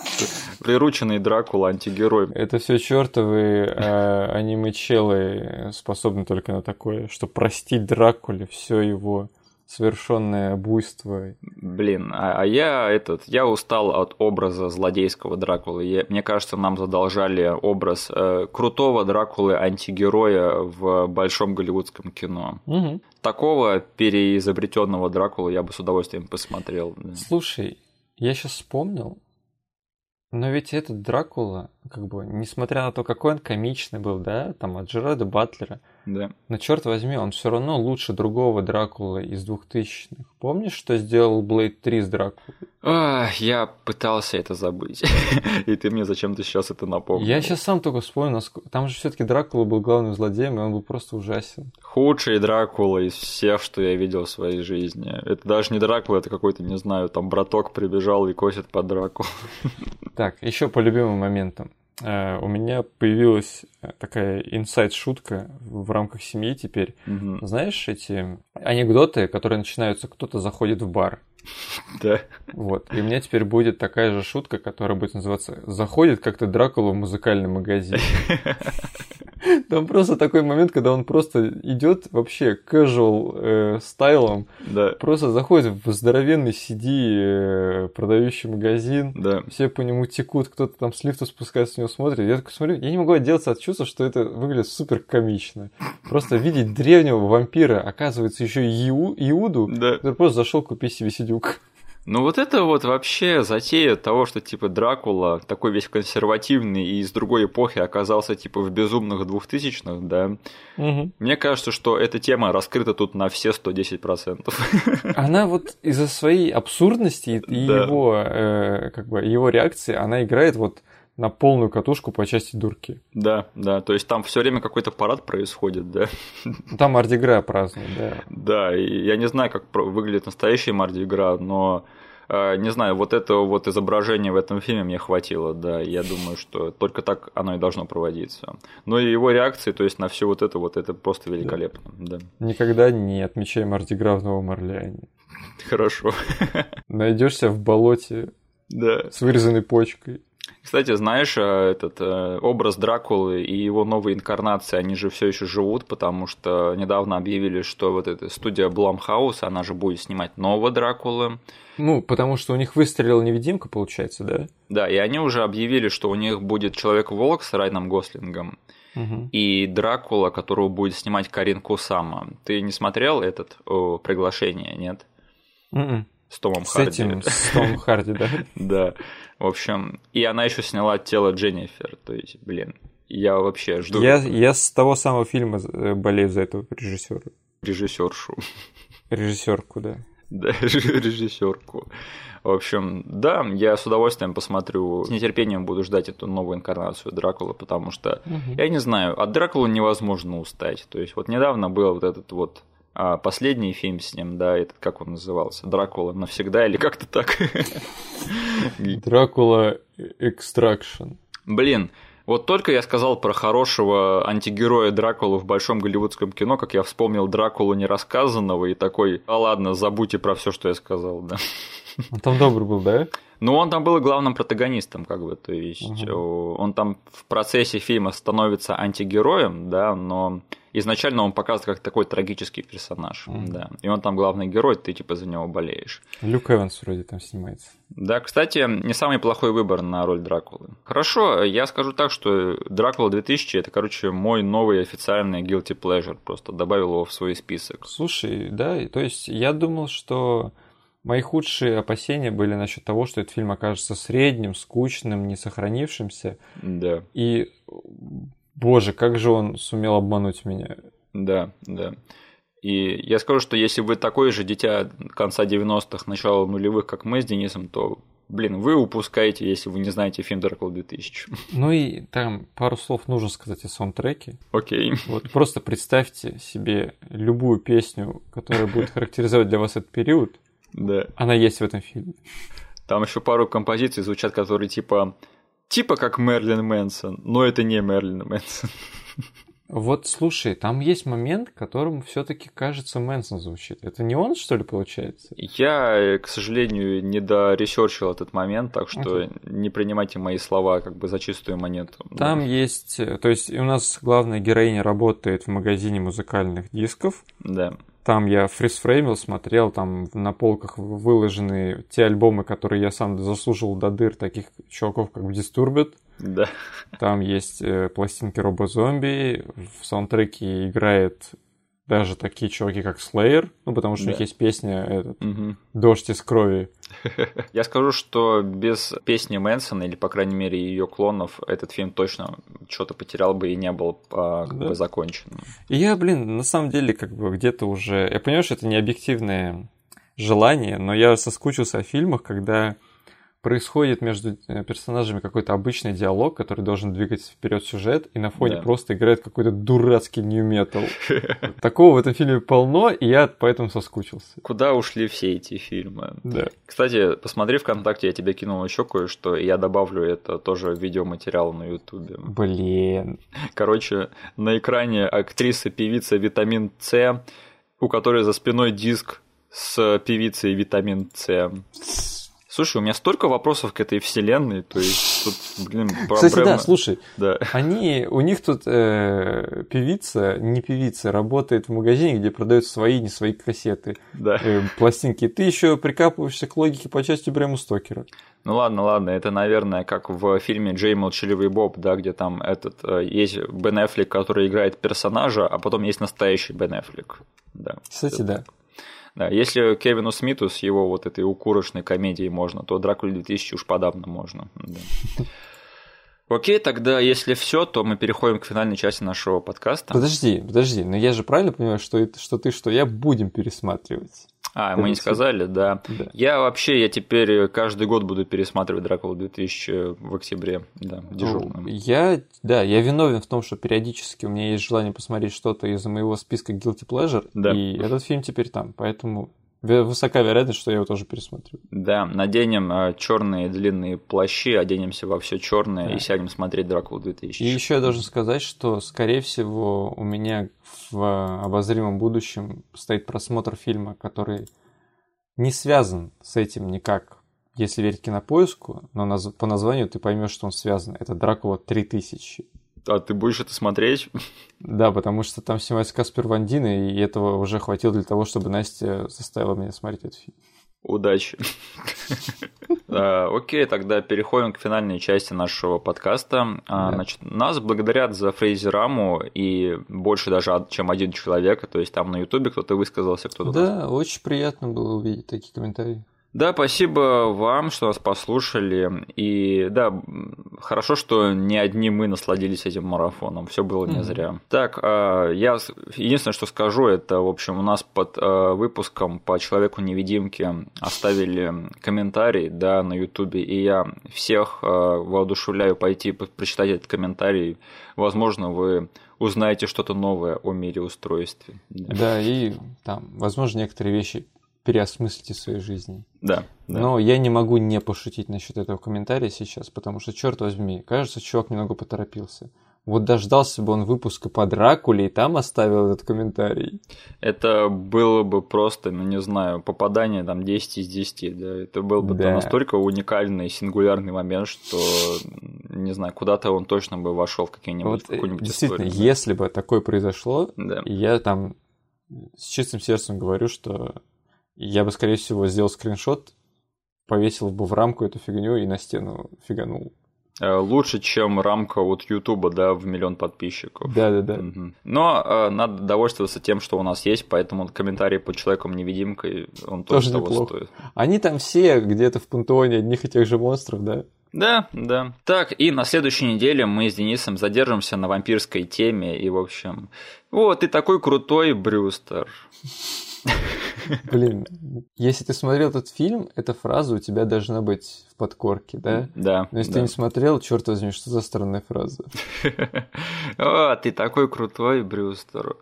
Прирученный Дракула, антигерой. Это все чертовы э, аниме-челы способны только на такое, что простить Дракуле все его совершенное буйство. Блин, а, а я этот, я устал от образа злодейского Дракулы. Я, мне кажется, нам задолжали образ э, крутого Дракулы антигероя в большом голливудском кино. Угу. Такого переизобретенного Дракула я бы с удовольствием посмотрел. Слушай, я сейчас вспомнил, но ведь этот Дракула, как бы, несмотря на то, какой он комичный был, да, там от Джерарда Батлера, да. Но черт возьми, он все равно лучше другого Дракула из двухтысячных. Помнишь, что сделал Блейд 3 с Дракулой? А, я пытался это забыть. И ты мне зачем-то сейчас это напомнил. Я сейчас сам только вспомнил, насколько... там же все-таки Дракула был главным злодеем, и он был просто ужасен. Худший Дракула из всех, что я видел в своей жизни. Это даже не Дракула, это какой-то, не знаю, там браток прибежал и косит под драку. Так, еще по любимым моментам. Э, у меня появилась э, такая инсайд-шутка в рамках семьи теперь. Угу. Знаешь, эти анекдоты, которые начинаются, кто-то заходит в бар. Да. Вот. И у меня теперь будет такая же шутка, которая будет называться «Заходит как-то Дракула в музыкальный магазин». Там просто такой момент, когда он просто идет вообще casual э, стайлом, да. просто заходит в здоровенный CD э, продающий магазин, да. все по нему текут, кто-то там с лифта спускается с него смотрит. Я такой смотрю, я не могу отделаться от чувства, что это выглядит супер комично. Просто видеть древнего вампира, оказывается, еще и Иу, Иуду, да. который просто зашел купить себе сидюк. Ну вот это вот вообще затея того, что типа Дракула, такой весь консервативный и из другой эпохи оказался типа в безумных двухтысячных, да. Угу. Мне кажется, что эта тема раскрыта тут на все 110%. Она вот из-за своей абсурдности и да. его, э, как бы, его реакции, она играет вот на полную катушку по части дурки. Да, да, то есть там все время какой-то парад происходит, да. Там Мардигра празднует, да. Да, и я не знаю, как выглядит настоящий Мардигра, но э, не знаю, вот этого вот изображения в этом фильме мне хватило, да, я думаю, что только так оно и должно проводиться. Но и его реакции, то есть на все вот это, вот это просто великолепно, да. да. Никогда не отмечай Мардигра в Новом Орлеане. Хорошо. Найдешься в болоте да. с вырезанной почкой. Кстати, знаешь, э, этот э, образ Дракулы и его новые инкарнации, они же все еще живут, потому что недавно объявили, что вот эта студия Blumhouse, она же будет снимать нового Дракулы. Ну, потому что у них выстрелила невидимка, получается, да? Да, и они уже объявили, что у них будет Человек-волк с Райном Гослингом. Угу. И Дракула, которого будет снимать Карин Кусама. Ты не смотрел этот о, приглашение, нет? Mm-mm. С Томом с Харди. Этим, с Томом Харди, да? Да. В общем, и она еще сняла тело Дженнифер. То есть, блин, я вообще жду. Я, я с того самого фильма э, болею за этого режиссера. Режиссершу. Режиссерку, да. Да, режиссерку. В общем, да, я с удовольствием посмотрю, с нетерпением буду ждать эту новую инкарнацию Дракулы, потому что, угу. я не знаю, от Дракулы невозможно устать. То есть, вот недавно был вот этот вот а последний фильм с ним, да, этот как он назывался? Дракула навсегда или как-то так? Дракула Экстракшн. Блин, вот только я сказал про хорошего антигероя Дракулу в большом голливудском кино, как я вспомнил Дракулу нерассказанного и такой, а ладно, забудьте про все, что я сказал, да. Он там добрый был, да? Ну, он там был главным протагонистом, как бы, то есть Угу. он там в процессе фильма становится антигероем, да, но изначально он показывает как такой трагический персонаж, Мгм. да, и он там главный герой, ты типа за него болеешь. Люк Эванс вроде там снимается. Да, кстати, не самый плохой выбор на роль Дракулы. Хорошо, я скажу так, что Дракула 2000 это, короче, мой новый официальный guilty pleasure, просто добавил его в свой список. Слушай, да, то есть я думал, что Мои худшие опасения были насчет того, что этот фильм окажется средним, скучным, не сохранившимся. Да. И, боже, как же он сумел обмануть меня. Да, да. И я скажу, что если вы такой же дитя конца 90-х, начала нулевых, как мы с Денисом, то, блин, вы упускаете, если вы не знаете фильм «Дракула 2000». Ну и там пару слов нужно сказать о саундтреке. Окей. Вот просто представьте себе любую песню, которая будет характеризовать для вас этот период. Да. Она есть в этом фильме. Там еще пару композиций звучат, которые типа типа как Мерлин Мэнсон, но это не Мерлин Мэнсон. Вот слушай, там есть момент, которому все-таки кажется Мэнсон звучит. Это не он, что ли, получается? Я, к сожалению, не до research ил этот момент, так что okay. не принимайте мои слова как бы за чистую монету. Там да. есть, то есть у нас главная героиня работает в магазине музыкальных дисков. Да. Там я freeze frame ил, смотрел, там на полках выложены те альбомы, которые я сам заслушал до дыр, таких чуваков, как Disturbed. Да. Там есть э, пластинки Робо-зомби, в саундтреке играет даже такие чуваки, как Slayer, ну, потому что да. у них есть песня этот, угу. «Дождь из крови». Я скажу, что без песни Мэнсона, или, по крайней мере, ее клонов, этот фильм точно что-то потерял бы и не был а, как да. бы закончен. И я, блин, на самом деле, как бы где-то уже... Я понимаю, что это не объективное желание, но я соскучился о фильмах, когда происходит между э, персонажами какой-то обычный диалог, который должен двигать вперед сюжет, и на фоне да. просто играет какой-то дурацкий нью-метал. Такого в этом фильме полно, и я поэтому соскучился. Куда ушли все эти фильмы? Да. Кстати, посмотри ВКонтакте, я тебе кинул еще кое-что, и я добавлю это тоже в видеоматериал на Ютубе. Блин. Короче, на экране актриса-певица Витамин С, у которой за спиной диск с певицей Витамин С. Слушай, у меня столько вопросов к этой вселенной, то есть тут, блин, проблема... Кстати, да, слушай, да. они, у них тут э, певица, не певица, работает в магазине, где продают свои, не свои кассеты, да. э, пластинки. Ты еще прикапываешься к логике по части Брэму Стокера. Ну ладно, ладно, это, наверное, как в фильме «Джей Молчаливый Боб», да, где там этот, э, есть Бен Эффлек, который играет персонажа, а потом есть настоящий Бен Эффлек. Да. Кстати, да. Так. Да, если Кевину Смиту с его вот этой укурочной комедией можно, то Дракуле 2000 уж подавно можно. Да. Окей, тогда если все, то мы переходим к финальной части нашего подкаста. Подожди, подожди, но я же правильно понимаю, что, это, что ты, что я будем пересматривать? А, мы не сказали, да. да. Я вообще, я теперь каждый год буду пересматривать Дракулу 2000 в октябре, да, дежурным. Ну, я, да, я виновен в том, что периодически у меня есть желание посмотреть что-то из моего списка Guilty Pleasure, да. и этот фильм теперь там, поэтому высока вероятность, что я его тоже пересмотрю. Да, наденем э, черные длинные плащи, оденемся во все черное да. и сядем смотреть Дракулу 2000. И еще я должен сказать, что, скорее всего, у меня в обозримом будущем стоит просмотр фильма, который не связан с этим никак, если верить кинопоиску, но по названию ты поймешь, что он связан. Это Дракула 3000. А ты будешь это смотреть? Да, потому что там снимается Каспер Вандин, и этого уже хватило для того, чтобы Настя заставила меня смотреть этот фильм. Удачи. А, окей, тогда переходим к финальной части нашего подкаста. А, значит, нас благодарят за фрейзераму и больше даже, чем один человек. То есть там на Ютубе кто-то высказался, кто-то... Да, очень приятно было увидеть такие комментарии. Да, спасибо вам, что нас послушали. И да, хорошо, что не одни мы насладились этим марафоном. Все было не зря. Mm-hmm. Так, а, я единственное, что скажу, это, в общем, у нас под а, выпуском по человеку невидимке оставили комментарий, да, на Ютубе, и я всех а, воодушевляю пойти прочитать этот комментарий. Возможно, вы узнаете что-то новое о мире устройстве. Да, и там, возможно, некоторые вещи переосмыслите своей жизни. Да, да. Но я не могу не пошутить насчет этого комментария сейчас, потому что, черт возьми, кажется, чувак немного поторопился. Вот дождался бы он выпуска по Дракуле и там оставил этот комментарий. Это было бы просто, ну не знаю, попадание там 10 из 10, да. Это был бы да. настолько уникальный, сингулярный момент, что, не знаю, куда-то он точно бы вошел в какие-нибудь вот, какую-нибудь Действительно, историю, если бы такое произошло, да. я там с чистым сердцем говорю, что я бы, скорее всего, сделал скриншот, повесил бы в рамку эту фигню и на стену фиганул. Э, лучше, чем рамка вот Ютуба, да, в миллион подписчиков. Да-да-да. Угу. Но э, надо довольствоваться тем, что у нас есть, поэтому комментарий по человеком-невидимкой, он тоже, тоже того неплохо. стоит. Они там все где-то в пантеоне одних и тех же монстров, да? Да, да. Так, и на следующей неделе мы с Денисом задержимся на вампирской теме, и, в общем, вот, ты такой крутой, Брюстер. Блин, если ты смотрел этот фильм, эта фраза у тебя должна быть в подкорке, да? Да. Но если да. ты не смотрел, черт возьми, что за странная фраза? О, ты такой крутой, Брюстер.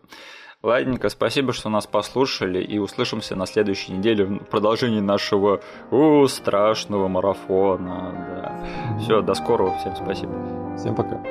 Ладненько, спасибо, что нас послушали, и услышимся на следующей неделе в продолжении нашего у, страшного марафона. Да. Все, до скорого, всем спасибо. Всем пока.